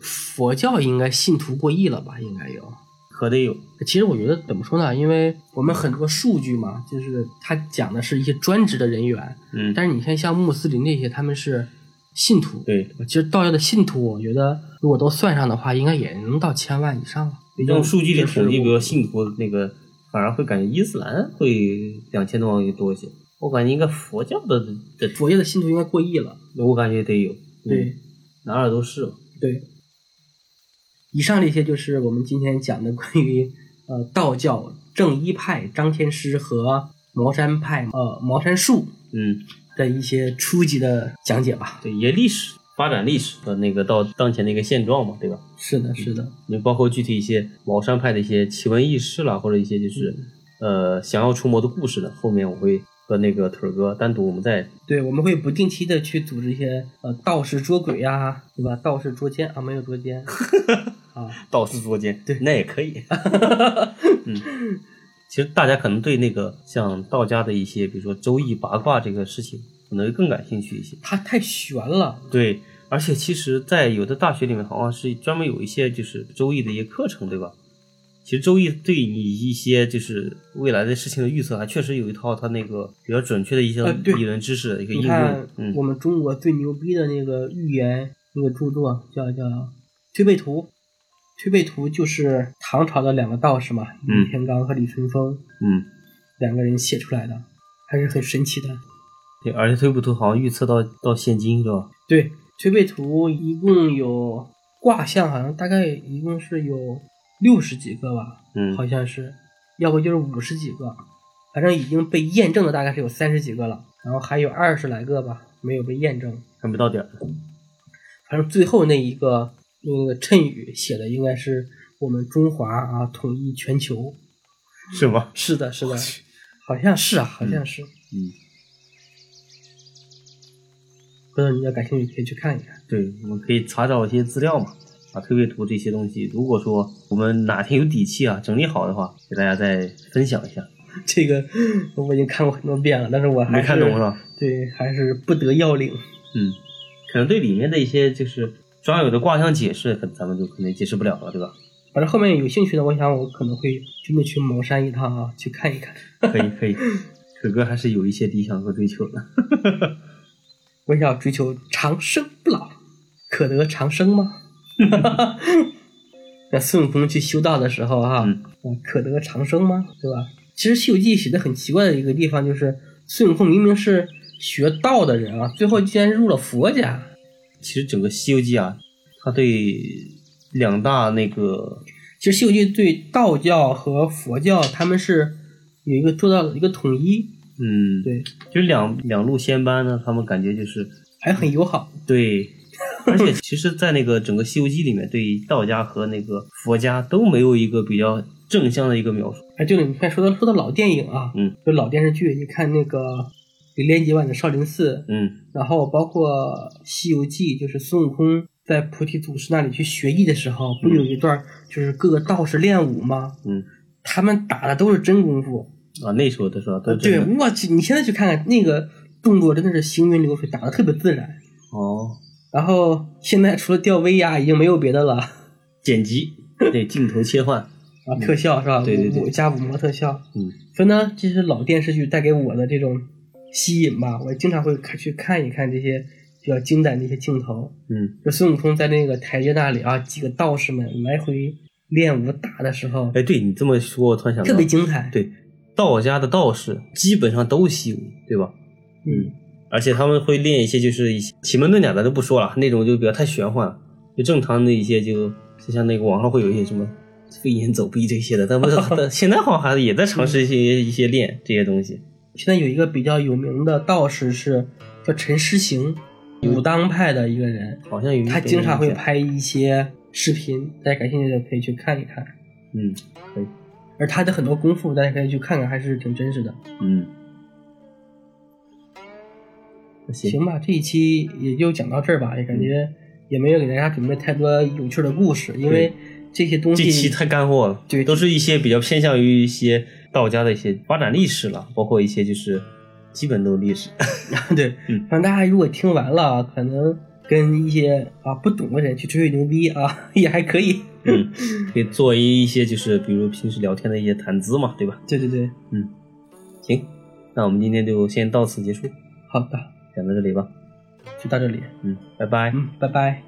佛教应该信徒过亿了吧？应该有。可得有。其实我觉得怎么说呢？因为我们很多数据嘛，就是他讲的是一些专职的人员，嗯，但是你看像穆斯林那些，他们是信徒。对，其实道教的信徒，我觉得如果都算上的话，应该也能到千万以上了。用数据里就是统计，比如信徒那个，反而会感觉伊斯兰会两千多万多一些。我感觉应该佛教的的，佛教的信徒应该过亿了。我感觉得有。嗯对、哪哪都是。对，以上这些就是我们今天讲的关于呃道教正一派张天师和茅山派呃茅山术嗯，的一些初级的讲解吧。对，一些历史发展历史和那个到当前的一个现状嘛，对吧？是的，是的。你包括具体一些茅山派的一些奇闻异事啦，或者一些就是、呃想要除魔的故事的，后面我会和那个腿儿哥单独我们再对，我们会不定期的去组织一些呃道士捉鬼呀、对吧？道士捉奸啊，没有捉奸 啊，道士捉奸，对，那也可以。嗯，其实大家可能对那个像道家的一些，比如说周易八卦这个事情，可能会更感兴趣一些。它太玄了。对，而且其实，在有的大学里面，好像是专门有一些就是周易的一些课程，对吧？其实周易对你一些就是未来的事情的预测，还确实有一套它那个比较准确的一些理论知识的一个应用你看。，嗯我们中国最牛逼的那个预言那个著作叫叫《推背图》，《推背图》就是唐朝的两个道士嘛，嗯李天罡和李淳风嗯，两个人写出来的，还是很神奇的。对，而且推背图好像预测到到现今是吧？对，《推背图》一共有卦象，好像大概一共是有六十几个吧，嗯，好像是，要不就是五十几个，反正已经被验证的大概是有三十几个了，然后还有二十来个吧没有被验证。还没到点儿。反正最后那一个那个谶语写的应该是我们中华啊统一全球。是吗？是的，是的，好像是啊，好像是。嗯，回头你要感兴趣可以去看一看。对，我们可以查找一些资料嘛，啊，推背图这些东西，如果说我们哪天有底气啊，整理好的话，给大家再分享一下。这个我已经看过很多遍了，但是我还没看懂是吧？对，还是不得要领。嗯，可能对里面的一些就是专有的卦象解释，可能咱们就可能解释不了了，对吧？反正后面有兴趣的，我想我可能会真的去茅山一趟啊，去看一看。可以可以，可哥还是有一些理想和追求的。我也要追求长生不老，可得长生吗？那孙悟空去修道的时候哈、嗯啊，可得长生吗？对吧？其实《西游记》写的很奇怪的一个地方就是，孙悟空明明是学道的人啊，最后竟然入了佛家。其实整个《西游记》啊，他对两大那个其实《西游记》对道教和佛教他们是有一个做到了一个统一，嗯，，对，就是两两路仙班呢，他们感觉就是还很友好。对，而且其实，在那个整个《西游记》里面，对道家和那个佛家都没有一个比较正向的一个描述。哎，对了，你看说到说到老电影啊，嗯，就老电视剧，你看那个李连杰版的少林寺，嗯然后包括《西游记》，就是孙悟空在菩提祖师那里去学艺的时候，不有一段就是各个道士练武吗？嗯他们打的都是真功夫。啊，那时候的时候都对，我去，你现在去看看那个动作，真的是行云流水，打的特别自然。哦，然后现在除了吊威亚，已经没有别的了 剪辑对镜头切换，啊，特效是吧？对对对加五模特效。嗯所以呢，这是老电视剧带给我的这种吸引吧，我经常会看去看一看这些比较经典的一些镜头。嗯就孙悟空在那个台阶那里啊，几个道士们来回练武打的时候，哎，对你这么说，我突然想到，特别精彩。对道家的道士基本上都习武，对吧？嗯，而且他们会练一些就是一些奇门遁甲咱就不说了，那种就比较太玄幻了。就正常的一些就就像那个网上会有一些什么飞檐走壁这些的，但不是但 现在好像还是也在尝试一些一些练这些东西。现在有一个比较有名的道士是叫陈师行，武当派的一个人，好像有他经常会，拍一些视频，大家感兴趣的可以去看一看。嗯，可以，而他的很多功夫，大家可以去看看，还是挺真实的。嗯，那行，行吧，这一期也就讲到这儿吧，也感觉也没有给大家准备太多有趣的故事，因为这些东西这期太干货了，对都是一些比较偏向于一些道家的一些发展历史了，包括一些就是基本都是历史。对，嗯反正大家如果听完了，可能跟一些啊不懂的人去吹吹牛逼啊，也还可以。嗯，可以作为一些就是比如平时聊天的一些谈资嘛，对吧？对对对，嗯，行，那我们今天就先到此结束，好的，讲到这里吧。就到这里，嗯，拜拜。嗯，拜拜。